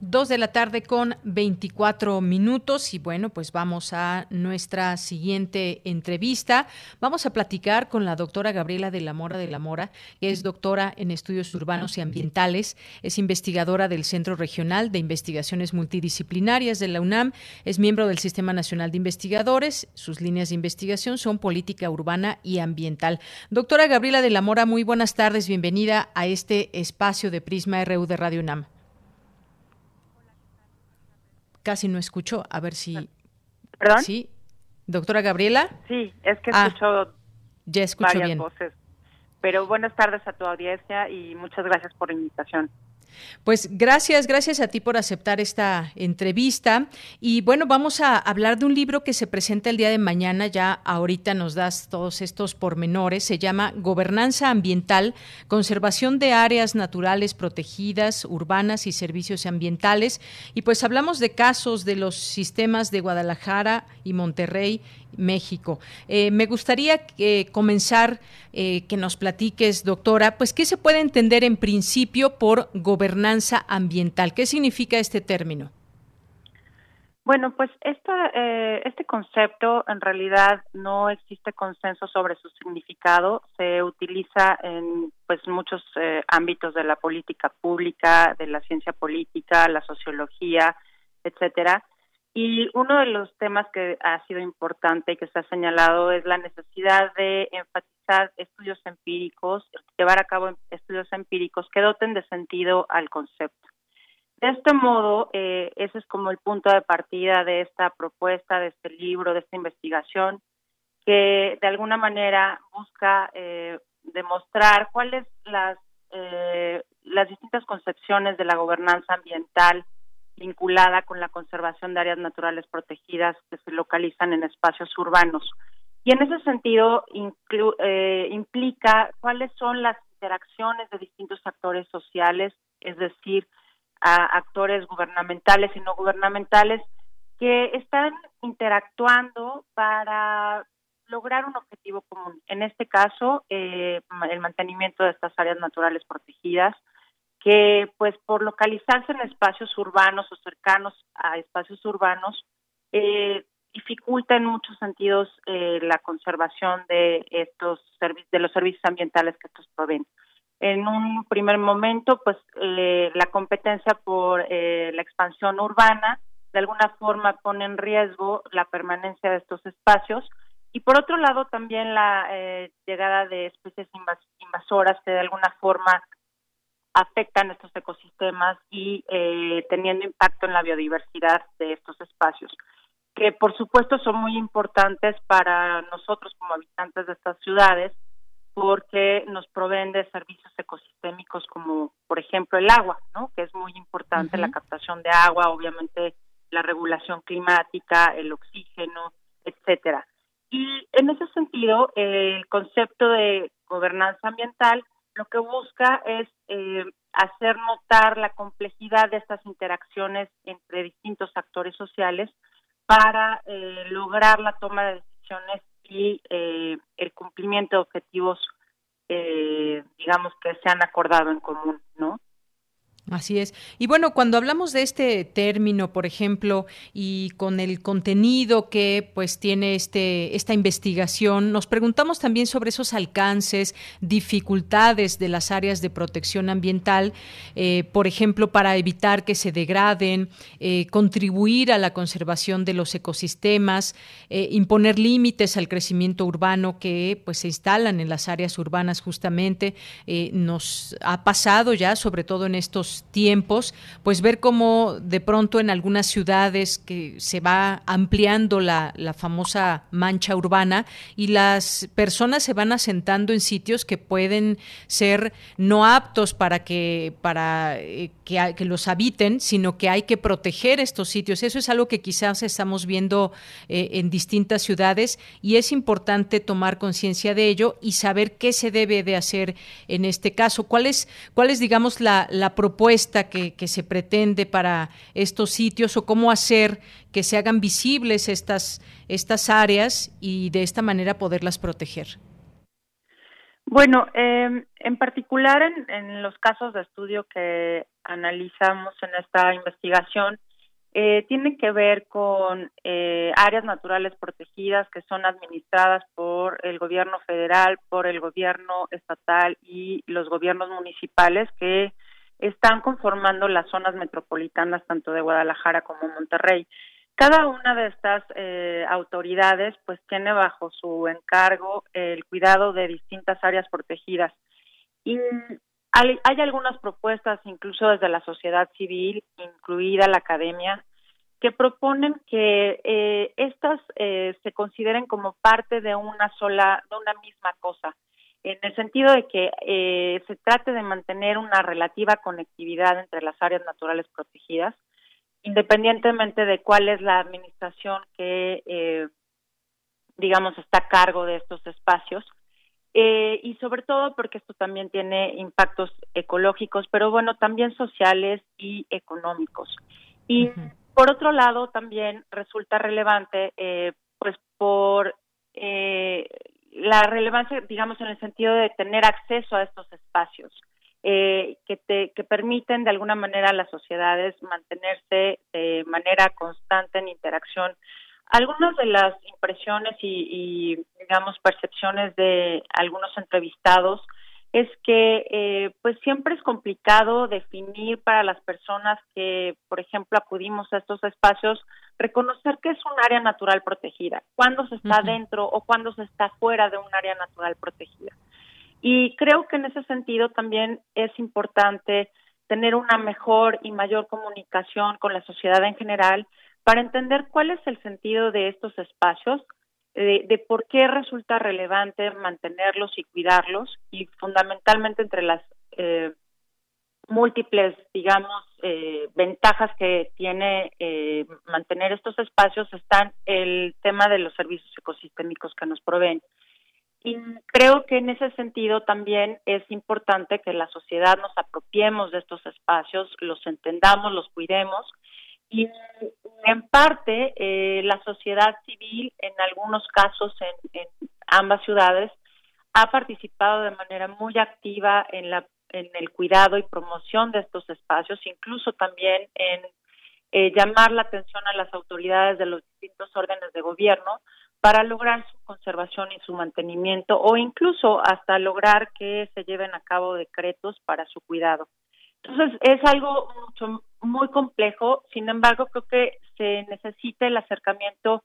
Dos de la tarde con 24 minutos y bueno, pues vamos a nuestra siguiente entrevista. Vamos a platicar con la doctora Gabriela de la Mora de la Mora, que es doctora en estudios urbanos y ambientales, es investigadora del Centro Regional de Investigaciones Multidisciplinarias de la UNAM, es miembro del Sistema Nacional de Investigadores, sus líneas de investigación son política urbana y ambiental. Doctora Gabriela de la Mora, muy buenas tardes, bienvenida a este espacio de Prisma RU de Radio UNAM casi no escucho. A ver si. ¿Perdón? Sí. Doctora Gabriela. Sí, es que escucho ah, ya escucho varias bien. voces. Pero buenas tardes a tu audiencia y muchas gracias por la invitación. Pues gracias, gracias a ti por aceptar esta entrevista. Y bueno, vamos a hablar de un libro que se presenta el día de mañana, ya ahorita nos das todos estos pormenores, se llama Gobernanza Ambiental, Conservación de Áreas Naturales Protegidas, Urbanas y Servicios Ambientales. Y pues hablamos de casos de los sistemas de Guadalajara y Monterrey México. Eh, me gustaría comenzar eh, que nos platiques, doctora, pues qué se puede entender en principio por gobernanza ambiental. ¿Qué significa este término? Bueno, pues eh, este concepto en realidad no existe consenso sobre su significado. Se utiliza en pues muchos ámbitos de la política pública, de la ciencia política, la sociología, etcétera y uno de los temas que ha sido importante y que se ha señalado es la necesidad de enfatizar estudios empíricos, llevar a cabo estudios empíricos que doten de sentido al concepto. De este modo, eh, ese es como el punto de partida de esta propuesta, de este libro, de esta investigación, que de alguna manera busca eh, demostrar cuáles las eh, las distintas concepciones de la gobernanza ambiental vinculada con la conservación de áreas naturales protegidas que se localizan en espacios urbanos. Y en ese sentido eh, implica cuáles son las interacciones de distintos actores sociales, es decir, actores gubernamentales y no gubernamentales, que están interactuando para lograr un objetivo común. En este caso, eh, el mantenimiento de estas áreas naturales protegidas, que pues por localizarse en espacios urbanos o cercanos a espacios urbanos eh, dificulta en muchos sentidos eh, la conservación de estos de los servicios ambientales que estos proveen. En un primer momento, pues eh, la competencia por eh, la expansión urbana de alguna forma pone en riesgo la permanencia de estos espacios y por otro lado también la eh, llegada de especies invasoras que de alguna forma afectan estos ecosistemas y eh, teniendo impacto en la biodiversidad de estos espacios, que por supuesto son muy importantes para nosotros como habitantes de estas ciudades, porque nos proveen de servicios ecosistémicos como, por ejemplo, el agua, ¿no? que es muy importante la captación de agua, obviamente la regulación climática, el oxígeno, etcétera. Y en ese sentido, el concepto de gobernanza ambiental lo que busca es eh, hacer notar la complejidad de estas interacciones entre distintos actores sociales para eh, lograr la toma de decisiones y eh, el cumplimiento de objetivos eh, digamos, que se han acordado en común, ¿no? Así es. Y bueno, cuando hablamos de este término, por ejemplo, y con el contenido que pues tiene este esta investigación, nos preguntamos también sobre esos alcances, dificultades de las áreas de protección ambiental, eh, por ejemplo, para evitar que se degraden, eh, contribuir a la conservación de los ecosistemas, eh, imponer límites al crecimiento urbano que pues se instalan en las áreas urbanas justamente. nos ha pasado ya, sobre todo en estos tiempos, pues ver cómo de pronto en algunas ciudades que se va ampliando la, famosa mancha urbana y las personas se van asentando en sitios que pueden ser no aptos para que para eh, que, los habiten, sino que hay que proteger estos sitios. Eso es algo que quizás estamos viendo eh, en distintas ciudades y es importante tomar conciencia de ello y saber qué se debe de hacer en este caso. ¿Cuál es, cuál es digamos, la, la propuesta que, se pretende para estos sitios o cómo hacer que se hagan visibles estas, estas áreas y de esta manera poderlas proteger? Bueno, em, en particular en, los casos de estudio que analizamos en esta investigación, eh, tiene que ver con eh, áreas naturales protegidas que son administradas por el gobierno federal, por el gobierno estatal y los gobiernos municipales que están conformando las zonas metropolitanas tanto de Guadalajara como Monterrey. Cada una de estas eh, autoridades pues tiene bajo su encargo el cuidado de distintas áreas protegidas. Y hay, algunas propuestas, incluso desde la sociedad civil, incluida la academia, que proponen que eh, estas eh, se consideren como parte de una sola, de una misma cosa en el sentido de que eh, se trate de mantener una relativa conectividad entre las áreas naturales protegidas, independientemente de cuál es la administración que, eh, digamos, está a cargo de estos espacios. Eh, y sobre todo porque esto también tiene impactos ecológicos, pero bueno, también sociales y económicos. Y por otro lado, también resulta relevante, pues por la relevancia, digamos, en el sentido de tener acceso a estos espacios eh, que, te, que permiten de alguna manera a las sociedades mantenerse de manera constante en interacción. Algunas de las impresiones y, y digamos, percepciones de algunos entrevistados es que eh, pues siempre es complicado definir para las personas que, por ejemplo, acudimos a estos espacios, reconocer que es un área natural protegida, cuándo se está dentro o cuándo se está fuera de un área natural protegida. Y creo que en ese sentido también es importante tener una mejor y mayor comunicación con la sociedad en general para entender cuál es el sentido de estos espacios, de, por qué resulta relevante mantenerlos y cuidarlos y fundamentalmente entre las eh, múltiples, digamos, eh, ventajas que tiene eh, mantener estos espacios están el tema de los servicios ecosistémicos que nos proveen. Y creo que en ese sentido también es importante que la sociedad nos apropiemos de estos espacios, los entendamos, los cuidemos y en parte eh, la sociedad civil en algunos casos en, ambas ciudades ha participado de manera muy activa en la en el cuidado y promoción de estos espacios incluso también en eh, llamar la atención a las autoridades de los distintos órdenes de gobierno para lograr su conservación y su mantenimiento o incluso hasta lograr que se lleven a cabo decretos para su cuidado. Entonces es algo mucho muy complejo, sin embargo creo que se necesita el acercamiento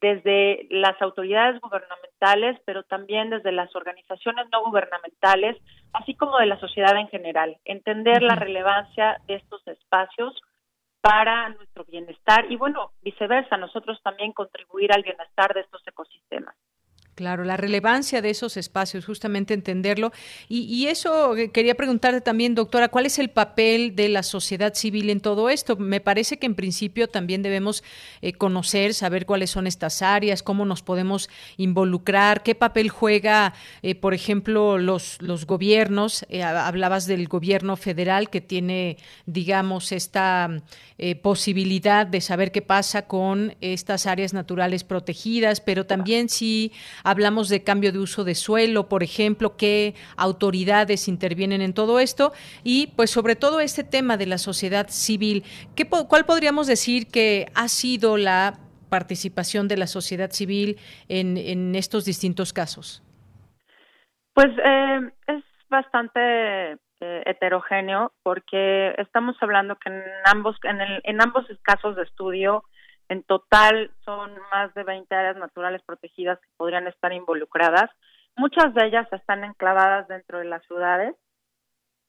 desde las autoridades gubernamentales, pero también desde las organizaciones no gubernamentales, así como de la sociedad en general, entender la relevancia de estos espacios para nuestro bienestar y bueno, viceversa, nosotros también contribuir al bienestar de estos ecosistemas. Claro, la relevancia de esos espacios, justamente entenderlo. Y, eso eh, quería preguntarte también, doctora, ¿cuál es el papel de la sociedad civil en todo esto? Me parece que en principio también debemos eh, conocer, saber cuáles son estas áreas, cómo nos podemos involucrar, qué papel juega, eh, por ejemplo, los, los gobiernos. hablabas del gobierno federal que tiene, digamos, esta posibilidad de saber qué pasa con estas áreas naturales protegidas, pero también si hablamos de cambio de uso de suelo, por ejemplo, qué autoridades intervienen en todo esto y pues sobre todo este tema de la sociedad civil, ¿qué, ¿cuál podríamos decir que ha sido la participación de la sociedad civil en, en estos distintos casos? Pues eh, es bastante eh, heterogéneo porque estamos hablando que en ambos en, el, en ambos casos de estudio en total son más de 20 áreas naturales protegidas que podrían estar involucradas. Muchas de ellas están enclavadas dentro de las ciudades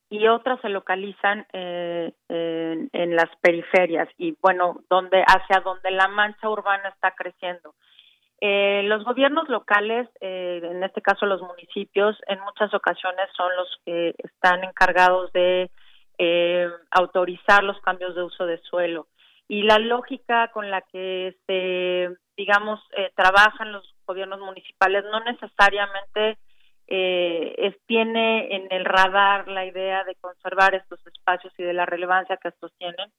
y otras se localizan eh, en, las periferias y bueno, donde hacia donde la mancha urbana está creciendo. Eh, los gobiernos locales, eh, en este caso los municipios, en muchas ocasiones son los que están encargados de eh, autorizar los cambios de uso de suelo. Y la lógica con la que se, digamos, eh, trabajan los gobiernos municipales no necesariamente eh, tiene en el radar la idea de conservar estos espacios y de la relevancia que estos tienen,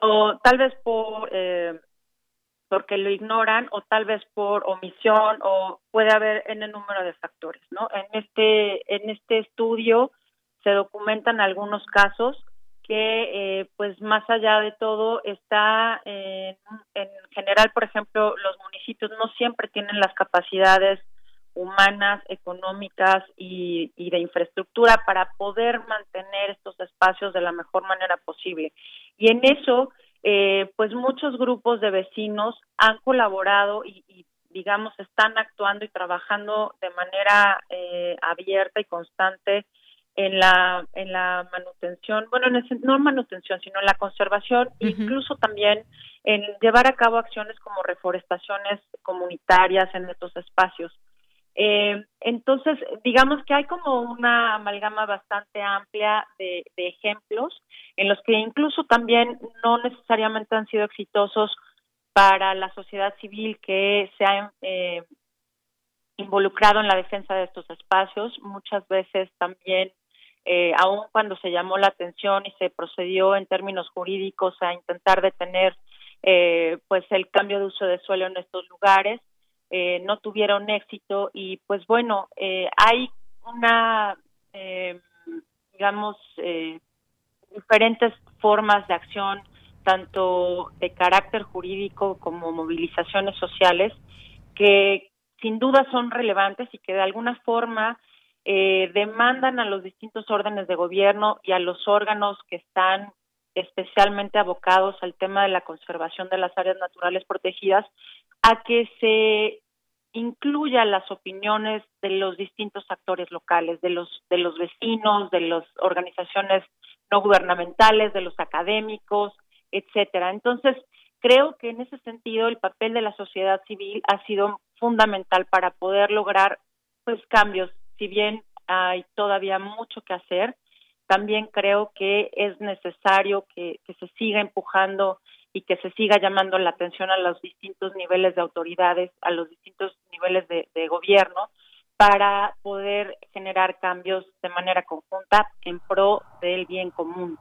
o tal vez por eh, porque lo ignoran o tal vez por omisión o puede haber en el número de factores, ¿no? En este en este estudio se documentan algunos casos que eh, pues más allá de todo está en, en general, por ejemplo, los municipios no siempre tienen las capacidades humanas, económicas y, y, de infraestructura para poder mantener estos espacios de la mejor manera posible. Y en eso eh, pues muchos grupos de vecinos han colaborado y, y digamos, están actuando y trabajando de manera eh, abierta y constante en la en la manutención, bueno, en no en manutención, sino en la conservación, incluso también en llevar a cabo acciones como reforestaciones comunitarias en estos espacios. Eh, entonces, digamos que hay como una amalgama bastante amplia de, ejemplos en los que incluso también no necesariamente han sido exitosos para la sociedad civil que se ha eh, involucrado en la defensa de estos espacios. Muchas veces también, eh, aun cuando se llamó la atención y se procedió en términos jurídicos a intentar detener eh, pues el cambio de uso de suelo en estos lugares, eh, no tuvieron éxito y pues bueno, eh, hay una, eh, digamos, eh, diferentes formas de acción, tanto de carácter jurídico como movilizaciones sociales, que sin duda son relevantes y que de alguna forma eh, demandan a los distintos órdenes de gobierno y a los órganos que están especialmente abocados al tema de la conservación de las áreas naturales protegidas, a que se incluya las opiniones de los distintos actores locales, de los de los vecinos, de las organizaciones no gubernamentales, de los académicos, etcétera. Entonces, creo que en ese sentido el papel de la sociedad civil ha sido fundamental para poder lograr pues cambios, si bien hay todavía mucho que hacer, también creo que es necesario que, que se siga empujando y que se siga llamando la atención a los distintos niveles de autoridades, a los distintos niveles de, de gobierno, para poder generar cambios de manera conjunta en pro del bien común.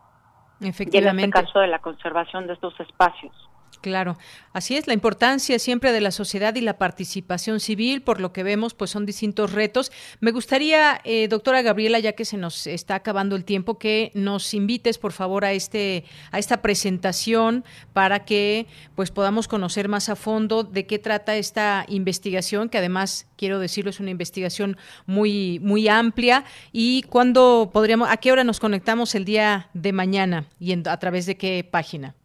Efectivamente. Y en este caso de la conservación de estos espacios. Claro, así es la importancia siempre de la sociedad y la participación civil, por lo que vemos, pues son distintos retos. Me gustaría, eh, doctora Gabriela, ya que se nos está acabando el tiempo, que nos invites, por favor, a este, a esta presentación para que, pues, podamos conocer más a fondo de qué trata esta investigación, que además quiero decirlo es una investigación muy, muy amplia y cuándo podríamos, a qué hora nos conectamos el día de mañana y a través de qué página.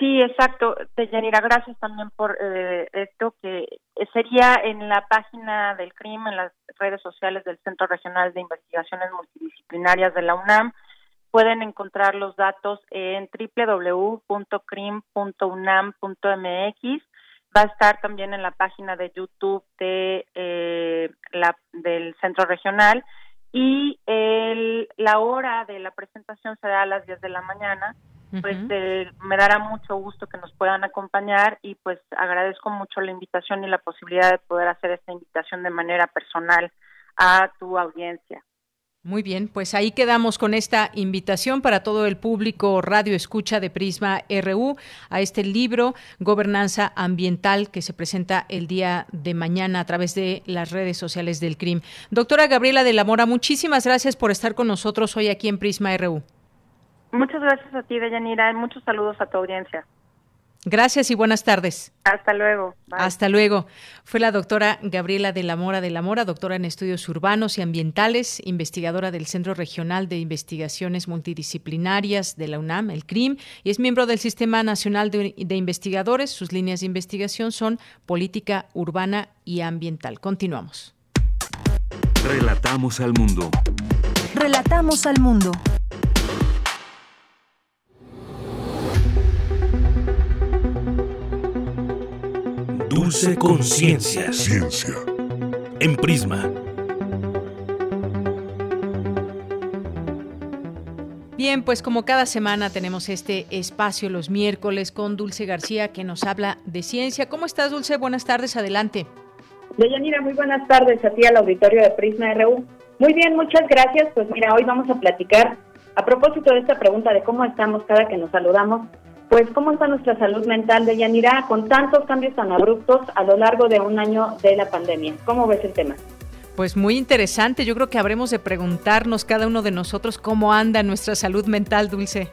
Sí, exacto. Deyanira, gracias también por eh, esto, que sería en la página del CRIM, en las redes sociales del Centro Regional de Investigaciones Multidisciplinarias de la UNAM. Pueden encontrar los datos en www.crim.unam.mx. Va a estar también en la página de YouTube de eh, la, del Centro Regional. Y el, la hora de la presentación será a las 10 de la mañana pues eh, me dará mucho gusto que nos puedan acompañar y pues agradezco mucho la invitación y la posibilidad de poder hacer esta invitación de manera personal a tu audiencia. Muy bien, pues ahí quedamos con esta invitación para todo el público radio escucha de Prisma RU a este libro Gobernanza Ambiental que se presenta el día de mañana a través de las redes sociales del CRIM. Doctora Gabriela de la Mora, muchísimas gracias por estar con nosotros hoy aquí en Prisma RU. Muchas gracias a ti, Deyanira, y muchos saludos a tu audiencia. Gracias y buenas tardes. Hasta luego. Hasta luego. Fue la doctora Gabriela de la Mora de la Mora, doctora en estudios urbanos y ambientales, investigadora del Centro Regional de Investigaciones Multidisciplinarias de la UNAM, el CRIM, y es miembro del Sistema Nacional de, de Investigadores. Sus líneas de investigación son política urbana y ambiental. Continuamos. Relatamos al mundo. Relatamos al mundo. Dulce Conciencia. Ciencia. En Prisma. Bien, pues como cada semana tenemos este espacio los miércoles con Dulce García que nos habla de ciencia. ¿Cómo estás, Dulce? Buenas tardes, adelante. Deyanira, muy buenas tardes a ti al auditorio de Prisma RU. Muy bien, muchas gracias. Pues mira, hoy vamos a platicar a propósito de esta pregunta de cómo estamos cada que nos saludamos pues cómo está nuestra salud mental de Yanira con tantos cambios tan abruptos a lo largo de un año de la pandemia. ¿Cómo ves el tema? Pues muy interesante. Yo creo que habremos de preguntarnos cada uno de nosotros cómo anda nuestra salud mental, Dulce.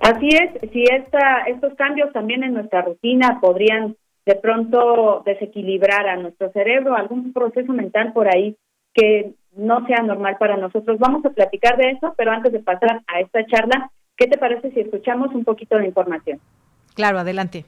Así es, si esta, estos cambios también en nuestra rutina podrían de pronto desequilibrar a nuestro cerebro, algún proceso mental por ahí que no sea normal para nosotros. Vamos a platicar de eso, pero antes de pasar a esta charla, ¿Qué te parece si escuchamos un poquito de información? Claro, adelante.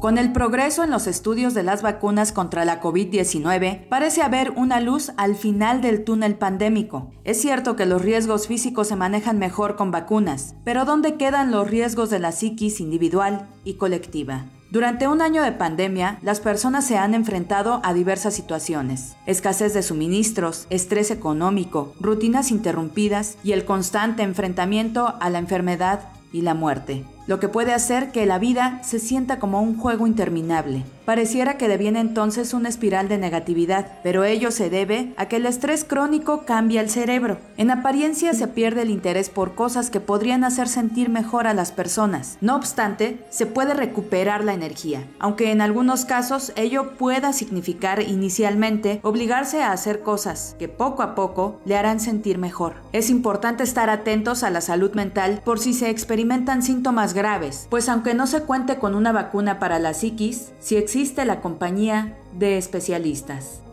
Con el progreso en los estudios de las vacunas contra la COVID-19, parece haber una luz al final del túnel pandémico. Es cierto que los riesgos físicos se manejan mejor con vacunas, pero ¿dónde quedan los riesgos de la psiquis individual y colectiva? Durante un año de pandemia, las personas se han enfrentado a diversas situaciones. Escasez de suministros, estrés económico, rutinas interrumpidas y el constante enfrentamiento a la enfermedad y la muerte lo que puede hacer que la vida se sienta como un juego interminable. Pareciera que deviene entonces una espiral de negatividad, pero ello se debe a que el estrés crónico cambia el cerebro. En apariencia se pierde el interés por cosas que podrían hacer sentir mejor a las personas. No obstante, se puede recuperar la energía, aunque en algunos casos ello pueda significar inicialmente obligarse a hacer cosas que poco a poco le harán sentir mejor. Es importante estar atentos a la salud mental por si se experimentan síntomas graves, pues aunque no se cuente con una vacuna para la psiquis, sí existe la compañía de especialistas.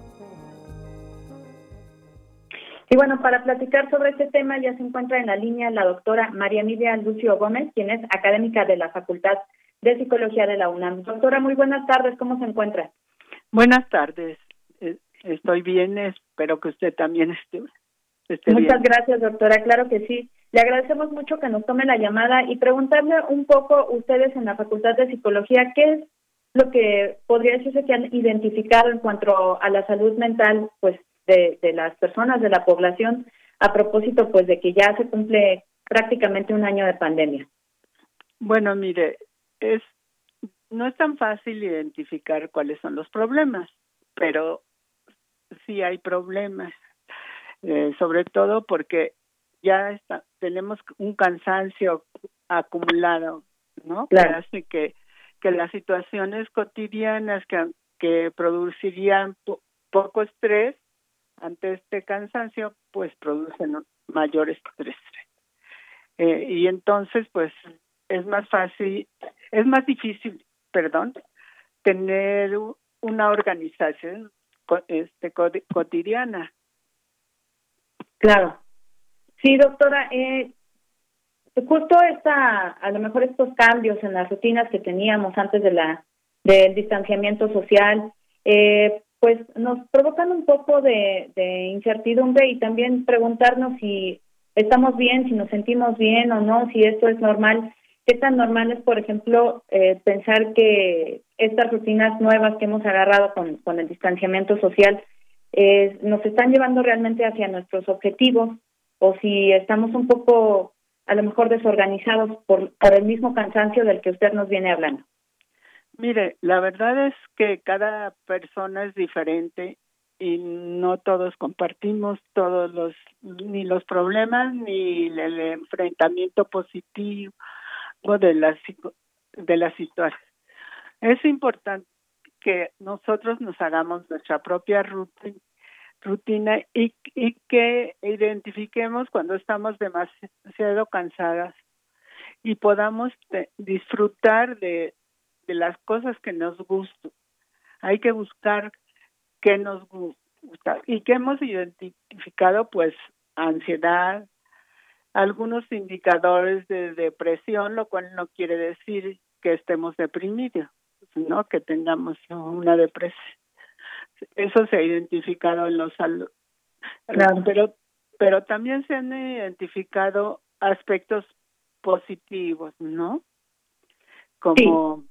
Y bueno, para platicar sobre este tema ya se encuentra en la línea la doctora María Emilia Lucio Gómez, quien es académica de la Facultad de Psicología de la UNAM. Doctora, muy buenas tardes, ¿cómo se encuentra? Buenas tardes, eh, estoy bien, espero que usted también esté, Muchas gracias, doctora, claro que sí. Le agradecemos mucho que nos tome la llamada y preguntarle un poco ustedes en la Facultad de Psicología qué es lo que podría decirse que han identificado en cuanto a la salud mental pues de, de las personas de la población a propósito pues de que ya se cumple prácticamente un año de pandemia. Bueno, mire, es no es tan fácil identificar cuáles son los problemas, pero sí hay problemas, eh, sobre todo porque ya está, tenemos un cansancio acumulado, ¿no? Que hace que, que las situaciones cotidianas que, que producirían poco estrés ante este cansancio, pues producen mayor estrés. Eh, y entonces, pues, es más fácil, es más difícil, perdón, tener una organización este cotidiana. Claro. Sí, doctora, eh, justo esta, a lo mejor estos cambios en las rutinas que teníamos antes de la del distanciamiento social, eh, pues nos provocan un poco de, incertidumbre y también preguntarnos si estamos bien, si nos sentimos bien o no, si esto es normal. ¿Qué tan normal es, por ejemplo, eh, pensar que estas rutinas nuevas que hemos agarrado con, con el distanciamiento social eh, nos están llevando realmente hacia nuestros objetivos? o si estamos un poco a lo mejor desorganizados por, por el mismo cansancio del que usted nos viene hablando? Mire, la verdad es que cada persona es diferente y no todos compartimos todos los ni los problemas ni el enfrentamiento positivo de la de la situación. Es importante que nosotros nos hagamos nuestra propia rutina, y, y que identifiquemos cuando estamos demasiado cansadas y podamos disfrutar de, de las cosas que nos gustan. Hay que buscar qué nos gusta y que hemos identificado pues ansiedad, algunos indicadores de depresión, lo cual no quiere decir que estemos deprimidos, no que tengamos una depresión. Eso se ha identificado en los salud. Pero, pero también se han identificado aspectos positivos, ¿no? Como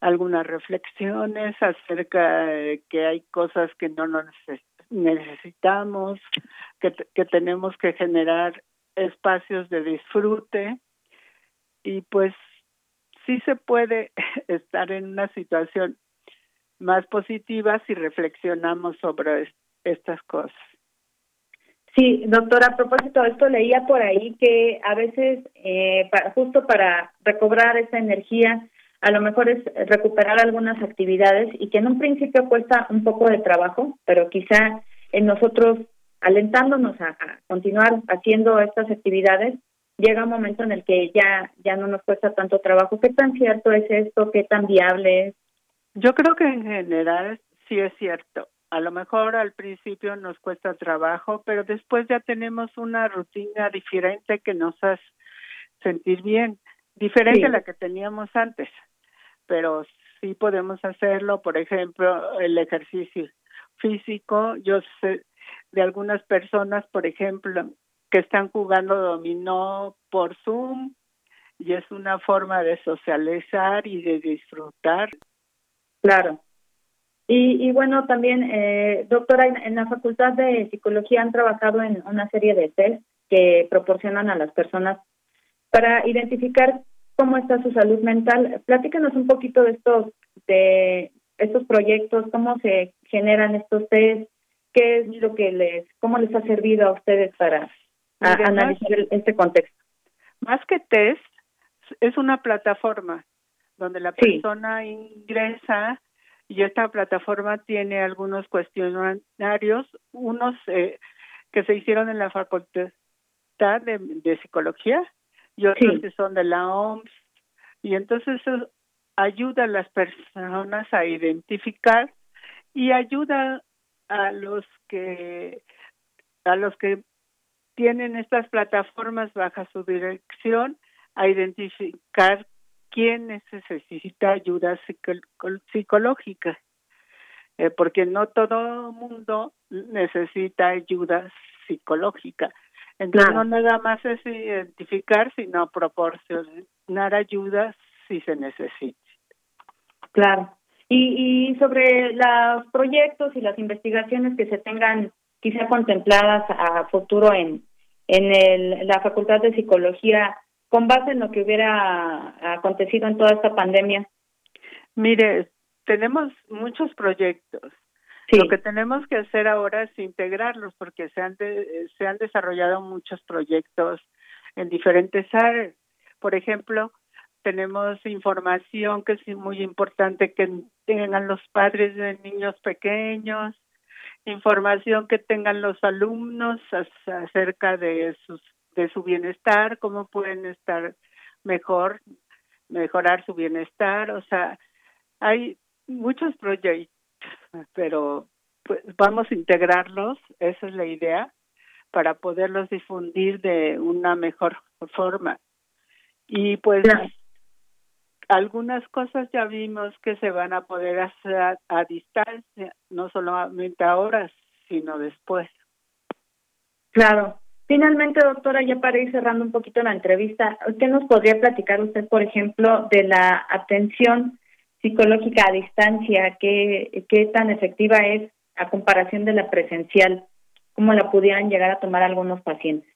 algunas reflexiones acerca de que hay cosas que no nos necesitamos, que, que tenemos que generar espacios de disfrute y pues sí se puede (laughs) estar en una situación más positiva si reflexionamos sobre estas cosas. Sí, doctora, a propósito de esto, leía por ahí que a veces, eh, justo para recobrar esa energía, a lo mejor es recuperar algunas actividades y que en un principio cuesta un poco de trabajo, pero quizá en nosotros alentándonos a, continuar haciendo estas actividades, llega un momento en el que ya ya no nos cuesta tanto trabajo. ¿Qué tan cierto es esto? ¿Qué tan viable es? Yo creo que en general sí es cierto. A lo mejor al principio nos cuesta trabajo, pero después ya tenemos una rutina diferente que nos hace sentir bien, diferente a la que teníamos antes pero sí podemos hacerlo, por ejemplo, el ejercicio físico. Yo sé de algunas personas, por ejemplo, que están jugando dominó por Zoom y es una forma de socializar y de disfrutar. Claro. Y, y bueno, también, eh, doctora, en, en la Facultad de Psicología han trabajado en una serie de test que proporcionan a las personas para identificar cómo está su salud mental. Platícanos un poquito de estos, de estos proyectos, cómo se generan estos test, qué es lo que les, cómo les ha servido a ustedes para analizar este contexto. Más que test, es una plataforma donde la persona ingresa y esta plataforma tiene algunos cuestionarios, unos eh, que se hicieron en la facultad de, de psicología y otros que son de la OMS. Y entonces eso ayuda a las personas a identificar y ayuda a los que a los que tienen estas plataformas bajo su dirección a identificar quién necesita ayuda psicológica, eh, porque no todo mundo necesita ayuda psicológica. Entonces no nada más es identificar, sino proporcionar ayuda si se necesita. Claro. Y, y sobre los proyectos y las investigaciones que se tengan quizá contempladas a futuro en, en el, la Facultad de Psicología, con base en lo que hubiera acontecido en toda esta pandemia. Mire, tenemos muchos proyectos. Lo que tenemos que hacer ahora es integrarlos porque se han, se han desarrollado muchos proyectos en diferentes áreas. Por ejemplo, tenemos información que es muy importante que tengan los padres de niños pequeños, información que tengan los alumnos acerca de sus de su bienestar, cómo pueden estar mejor, mejorar su bienestar, o sea, hay muchos proyectos pero pues vamos a integrarlos, esa es la idea, para poderlos difundir de una mejor forma. Y pues algunas cosas ya vimos que se van a poder hacer a, distancia, no solamente ahora, sino después. Claro. Finalmente, doctora, ya para ir cerrando un poquito la entrevista, ¿qué nos podría platicar usted, por ejemplo, de la atención psicológica a distancia, qué, qué tan efectiva es a comparación de la presencial, cómo la pudieran llegar a tomar algunos pacientes.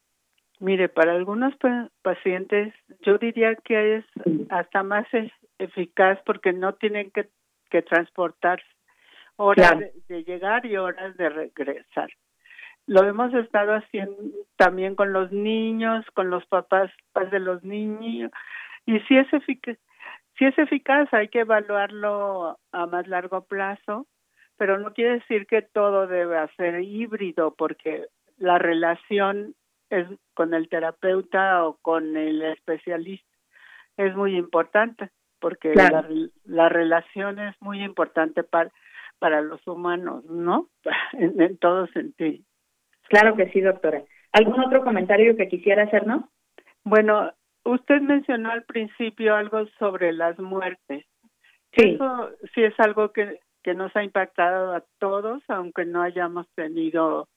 Mire, para algunos pacientes yo diría que es hasta más eficaz porque no tienen que, que transportarse horas de, llegar y horas de regresar. Lo hemos estado haciendo también con los niños, con los papás, de los niños, y si es eficaz, si es eficaz hay que evaluarlo a más largo plazo, pero no quiere decir que todo debe ser híbrido, porque la relación es con el terapeuta o con el especialista es muy importante porque la, la, relación es muy importante para para los humanos, ¿no? (laughs) En, en todo sentido. Claro que sí, doctora. ¿Algún otro comentario que quisiera hacernos? Bueno, usted mencionó al principio algo sobre las muertes. Sí. Eso sí es algo que, que nos ha impactado a todos, aunque no hayamos tenido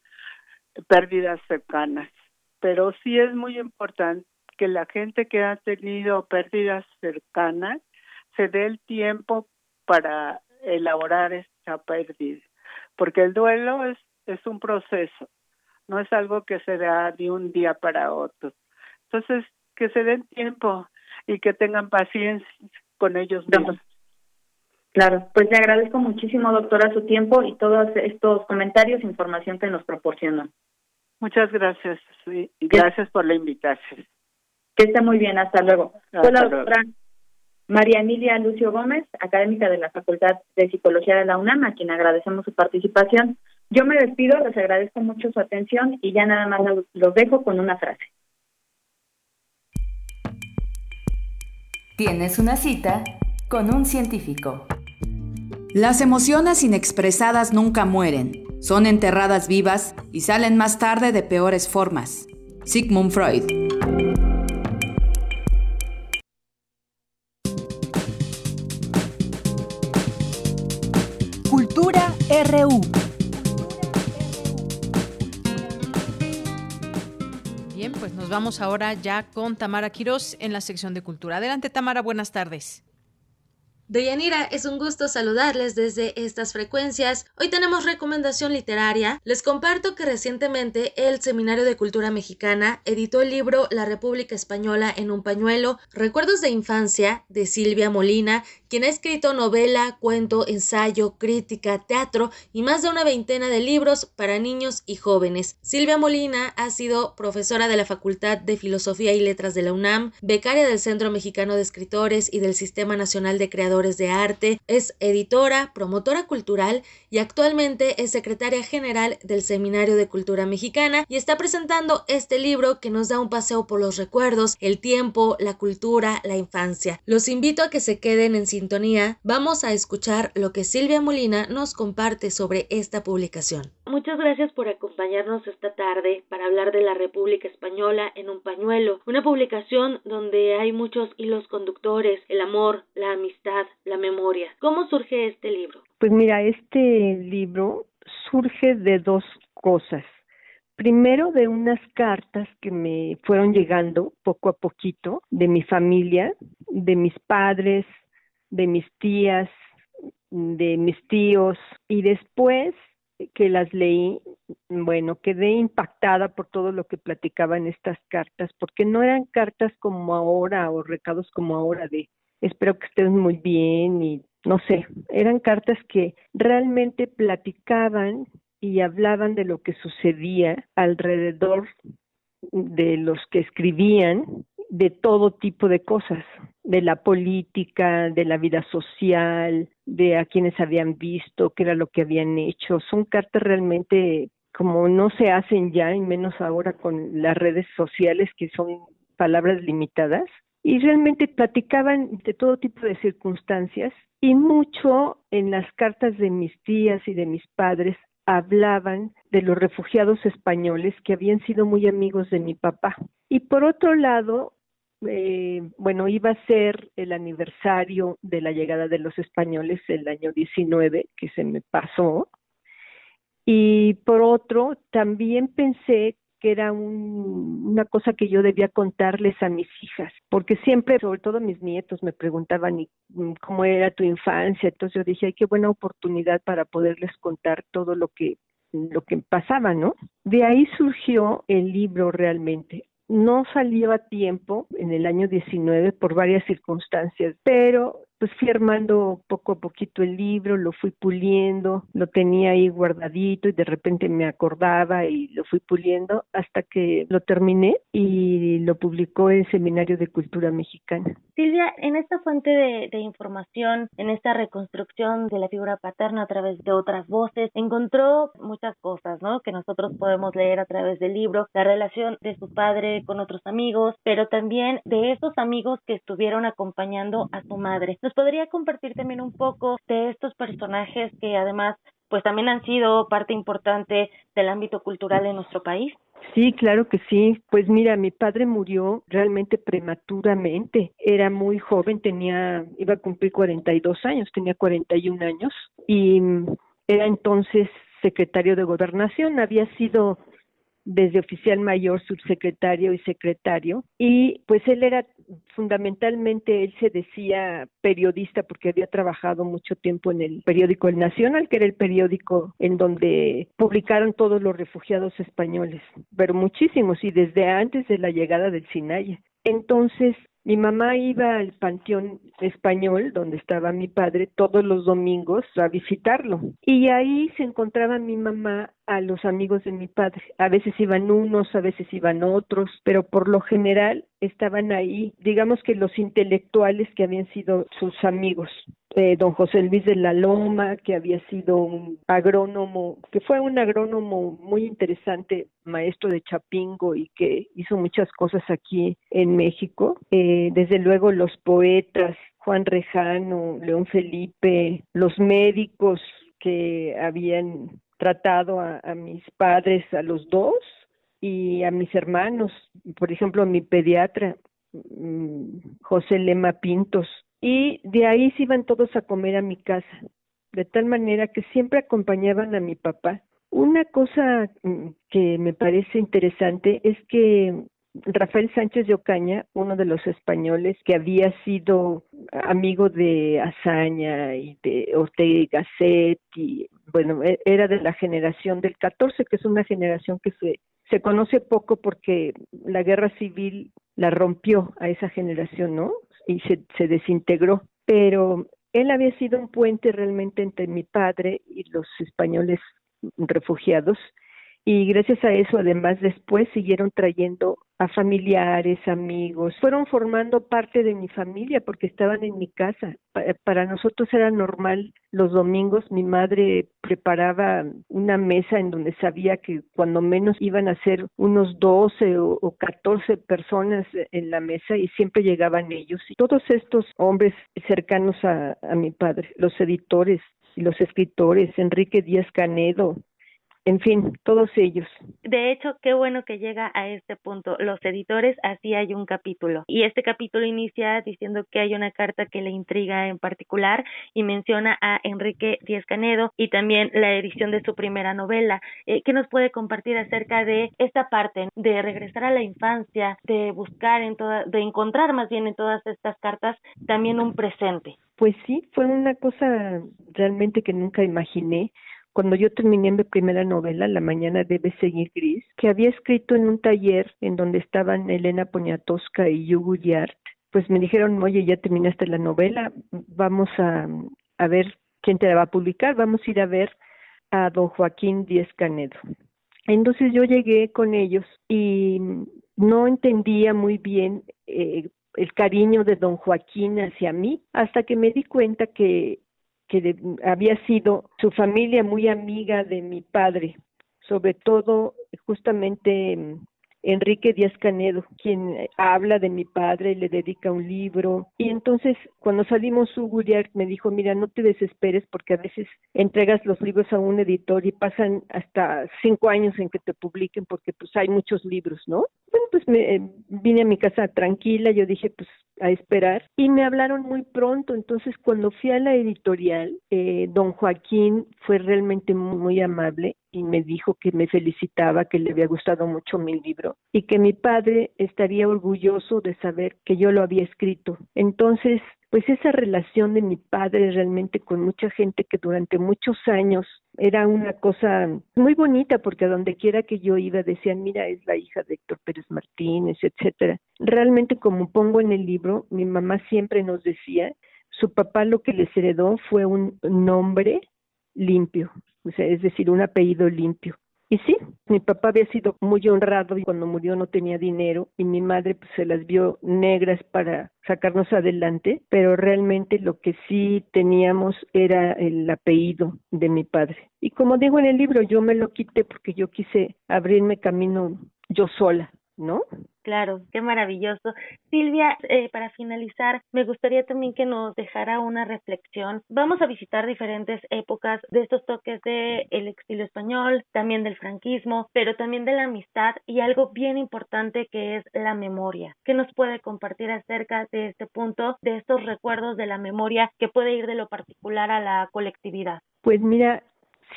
pérdidas cercanas. Pero sí es muy importante que la gente que ha tenido pérdidas cercanas se dé el tiempo para elaborar esta pérdida, porque el duelo es, es un proceso, no es algo que se da de un día para otro. Entonces, que se den tiempo y que tengan paciencia con ellos mismos. Claro, pues le agradezco muchísimo, doctora, su tiempo y todos estos comentarios e información que nos proporcionó. Muchas gracias gracias por la invitación. Que esté muy bien, hasta luego. Hola, doctora María Emilia Lucio Gómez, académica de la Facultad de Psicología de la UNAM, a quien agradecemos su participación. Yo me despido, les agradezco mucho su atención y ya nada más los dejo con una frase. Tienes una cita con un científico. Las emociones inexpresadas nunca mueren, son enterradas vivas y salen más tarde de peores formas. Sigmund Freud. Cultura RU. Bien, pues nos vamos ahora ya con Tamara Quirós en la sección de cultura. Adelante, Tamara, buenas tardes. Deyanira, es un gusto saludarles desde estas frecuencias. Hoy tenemos recomendación literaria. Les comparto que recientemente el Seminario de Cultura Mexicana editó el libro La República Española en un pañuelo, Recuerdos de Infancia, de Silvia Molina, quien ha escrito novela, cuento, ensayo, crítica, teatro y más de una veintena de libros para niños y jóvenes. Silvia Molina ha sido profesora de la Facultad de Filosofía y Letras de la UNAM, becaria del Centro Mexicano de Escritores y del Sistema Nacional de Creadores de arte, es editora, promotora cultural y actualmente es secretaria general del Seminario de Cultura Mexicana y está presentando este libro que nos da un paseo por los recuerdos, el tiempo, la cultura, la infancia. Los invito a que se queden en sintonía. Vamos a escuchar lo que Silvia Molina nos comparte sobre esta publicación. Muchas gracias por acompañarnos esta tarde para hablar de la República Española en un pañuelo, una publicación donde hay muchos hilos conductores, el amor, la amistad, la memoria. ¿Cómo surge este libro? Pues mira, este libro surge de dos cosas. Primero de unas cartas que me fueron llegando poco a poquito de mi familia, de mis padres, de mis tías, de mis tíos y después que las leí, bueno, quedé impactada por todo lo que platicaban estas cartas, porque no eran cartas como ahora o recados como ahora de espero que estés muy bien y no sé, eran cartas que realmente platicaban y hablaban de lo que sucedía alrededor de los que escribían de todo tipo de cosas, de la política, de la vida social, de a quienes habían visto, qué era lo que habían hecho. Son cartas realmente como no se hacen ya, y menos ahora con las redes sociales que son palabras limitadas, y realmente platicaban de todo tipo de circunstancias y mucho en las cartas de mis tías y de mis padres hablaban de los refugiados españoles que habían sido muy amigos de mi papá. Y por otro lado, eh, bueno, iba a ser el aniversario de la llegada de los españoles el año 19, que se me pasó. Y por otro, también pensé que era una cosa que yo debía contarles a mis hijas, porque siempre, sobre todo mis nietos, me preguntaban mm, cómo era tu infancia, entonces yo dije, ay, qué buena oportunidad para poderles contar todo lo que lo que pasaba, ¿no? De ahí surgió el libro realmente no salió a tiempo en el año 19 por varias circunstancias, pero pues fui armando poco a poquito el libro, lo fui puliendo, lo tenía ahí guardadito y de repente me acordaba y lo fui puliendo hasta que lo terminé y lo publicó el Seminario de Cultura Mexicana. Silvia, en esta fuente de, de información, en esta reconstrucción de la figura paterna a través de otras voces, encontró muchas cosas, ¿no? Que nosotros podemos leer a través del libro, la relación de su padre con otros amigos, pero también de esos amigos que estuvieron acompañando a su madre podría compartir también un poco de estos personajes que además pues también han sido parte importante del ámbito cultural de nuestro país? Sí, claro que sí. Pues mira, mi padre murió realmente prematuramente. Era muy joven, tenía, iba a cumplir 42 años, tenía 41 años y era entonces secretario de gobernación. Había sido desde oficial mayor, subsecretario y secretario. Y pues él era fundamentalmente, él se decía periodista porque había trabajado mucho tiempo en el periódico El Nacional, que era el periódico en donde publicaron todos los refugiados españoles, pero muchísimos y desde antes de la llegada del Sinaya. Entonces, mi mamá iba al Panteón Español, donde estaba mi padre, todos los domingos a visitarlo. Y ahí se encontraba mi mamá a los amigos de mi padre. A veces iban unos, a veces iban otros, pero por lo general estaban ahí, digamos que los intelectuales que habían sido sus amigos. Eh, don José Luis de la Loma, que había sido un agrónomo, que fue un agrónomo muy interesante, maestro de Chapingo y que hizo muchas cosas aquí en México. Eh, desde luego los poetas, Juan Rejano, León Felipe, los médicos que habían tratado a, mis padres, a los dos, y a mis hermanos, por ejemplo, mi pediatra, mm, José Lema Pintos, y de ahí se iban todos a comer a mi casa, de tal manera que siempre acompañaban a mi papá. Una cosa mm, que me parece interesante es que Rafael Sánchez de Ocaña, uno de los españoles que había sido amigo de Azaña y de Ortega y y bueno, e, era de la generación del 14, que es una generación que se, se conoce poco porque la guerra civil la rompió a esa generación, ¿no? Y se, desintegró. Pero él había sido un puente realmente entre mi padre y los españoles refugiados y gracias a eso además después siguieron trayendo a familiares, amigos, fueron formando parte de mi familia porque estaban en mi casa. Para nosotros era normal los domingos, mi madre preparaba una mesa en donde sabía que cuando menos iban a ser unos 12 o, 14 personas en la mesa y siempre llegaban ellos. Y todos estos hombres cercanos a, a mi padre, los editores, y los escritores, Enrique Díaz Canedo, en fin, todos ellos. De hecho, qué bueno que llega a este punto. Los editores, así hay un capítulo. Y este capítulo inicia diciendo que hay una carta que le intriga en particular y menciona a Enrique Díaz Canedo y también la edición de su primera novela. Eh, ¿Qué nos puede compartir acerca de esta parte, de regresar a la infancia, de buscar en toda, de encontrar más bien en todas estas cartas también un presente? Pues sí, fue una cosa realmente que nunca imaginé cuando yo terminé mi primera novela, La mañana debe seguir gris, que había escrito en un taller en donde estaban Elena Poniatowska y Yugu Yart, pues me dijeron, oye, ya terminaste la novela, vamos a, a ver quién te la va a publicar, vamos a ir a ver a don Joaquín Díez Canedo. Entonces yo llegué con ellos y no entendía muy bien eh, el cariño de don Joaquín hacia mí, hasta que me di cuenta que que había sido su familia muy amiga de mi padre, sobre todo justamente mm, Enrique Díaz Canedo, quien habla de mi padre y le dedica un libro. Y entonces, cuando salimos, Hugo me dijo, mira, no te desesperes porque a veces entregas los libros a un editor y pasan hasta cinco años en que te publiquen porque pues hay muchos libros, ¿no? Bueno, pues me eh, vine a mi casa tranquila, yo dije, pues a esperar y me hablaron muy pronto. Entonces, cuando fui a la editorial, eh, don Joaquín fue realmente muy, amable y me dijo que me felicitaba, que le había gustado mucho mi libro y que mi padre estaría orgulloso de saber que yo lo había escrito. Entonces, pues esa relación de mi padre realmente con mucha gente que durante muchos años era una cosa muy bonita porque a donde quiera que yo iba decían, mira, es la hija de Héctor Pérez Martínez, etcétera. Realmente como pongo en el libro, mi mamá siempre nos decía, su papá lo que les heredó fue un nombre limpio, o sea, es decir, un apellido limpio. Y sí, mi papá había sido muy honrado y cuando murió no tenía dinero y mi madre pues, se las vio negras para sacarnos adelante, pero realmente lo que sí teníamos era el apellido de mi padre. Y como digo en el libro, yo me lo quité porque yo quise abrirme camino yo sola, ¿no? Claro, qué maravilloso. Silvia, eh, para finalizar, me gustaría también que nos dejara una reflexión. Vamos a visitar diferentes épocas de estos toques del el exilio español, también del franquismo, pero también de la amistad y algo bien importante que es la memoria. ¿Qué nos puede compartir acerca de este punto, de estos recuerdos de la memoria que puede ir de lo particular a la colectividad? Pues mira,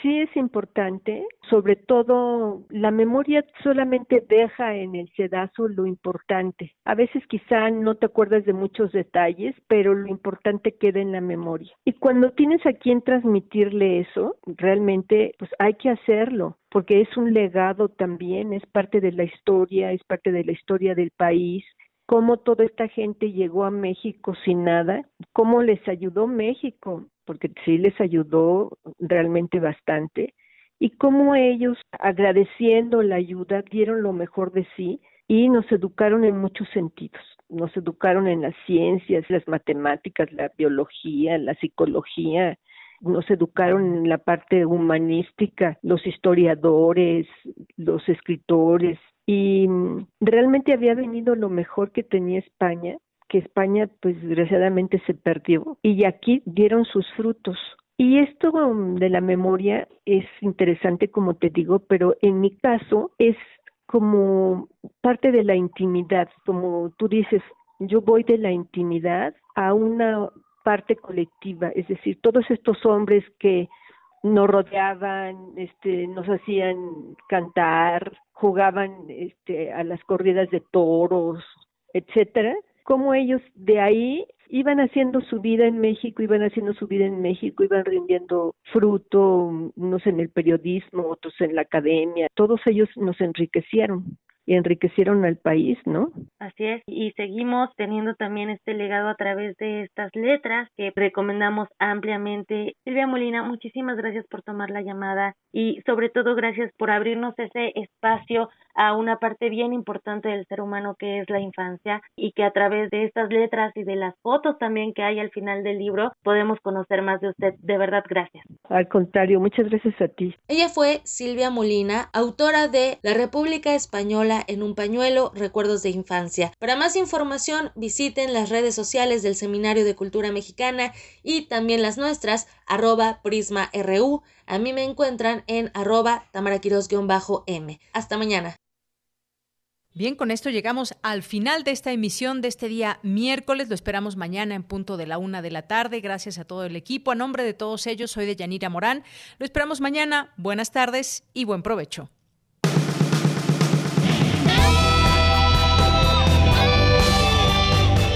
sí es importante, sobre todo la memoria solamente deja en el sedazo lo importante. A veces quizá no te acuerdas de muchos detalles, pero lo importante queda en la memoria. Y cuando tienes a quien transmitirle eso, realmente pues hay que hacerlo porque es un legado también, es parte de la historia, es parte de la historia del país, cómo toda esta gente llegó a México sin nada, cómo les ayudó México, porque sí les ayudó realmente bastante, y cómo ellos, agradeciendo la ayuda, dieron lo mejor de sí y nos educaron en muchos sentidos. Nos educaron en las ciencias, las matemáticas, la biología, la psicología, nos educaron en la parte humanística, los historiadores, los escritores, y mm, realmente había venido lo mejor que tenía España, que España pues desgraciadamente se perdió y aquí dieron sus frutos. Y esto mm, de la memoria es interesante como te digo, pero en mi caso es como parte de la intimidad, como tú dices, yo voy de la intimidad a una parte colectiva, es decir, todos estos hombres que nos rodeaban, este, nos hacían cantar, jugaban este, a las corridas de toros, etcétera, como ellos de ahí iban haciendo su vida en México, iban haciendo su vida en México, iban rindiendo fruto, unos en el periodismo, otros en la academia, todos ellos nos enriquecieron y enriquecieron al país, ¿no? Así es, y seguimos teniendo también este legado a través de estas letras que recomendamos ampliamente. Silvia Molina, muchísimas gracias por tomar la llamada y sobre todo gracias por abrirnos ese espacio a una parte bien importante del ser humano que es la infancia y que a través de estas letras y de las fotos también que hay al final del libro podemos conocer más de usted. De verdad, gracias. Al contrario, muchas gracias a ti. Ella fue Silvia Molina, autora de La República Española en un pañuelo, recuerdos de infancia. Para más información, visiten las redes sociales del Seminario de Cultura Mexicana y también las nuestras, arroba prisma.ru. A mí me encuentran en arroba tamaraquiros-m. Hasta mañana. Bien, con esto llegamos al final de esta emisión de este día miércoles. Lo esperamos mañana en punto de la una de la tarde. Gracias a todo el equipo. A nombre de todos ellos, soy de Yanira Morán. Lo esperamos mañana. Buenas tardes y buen provecho.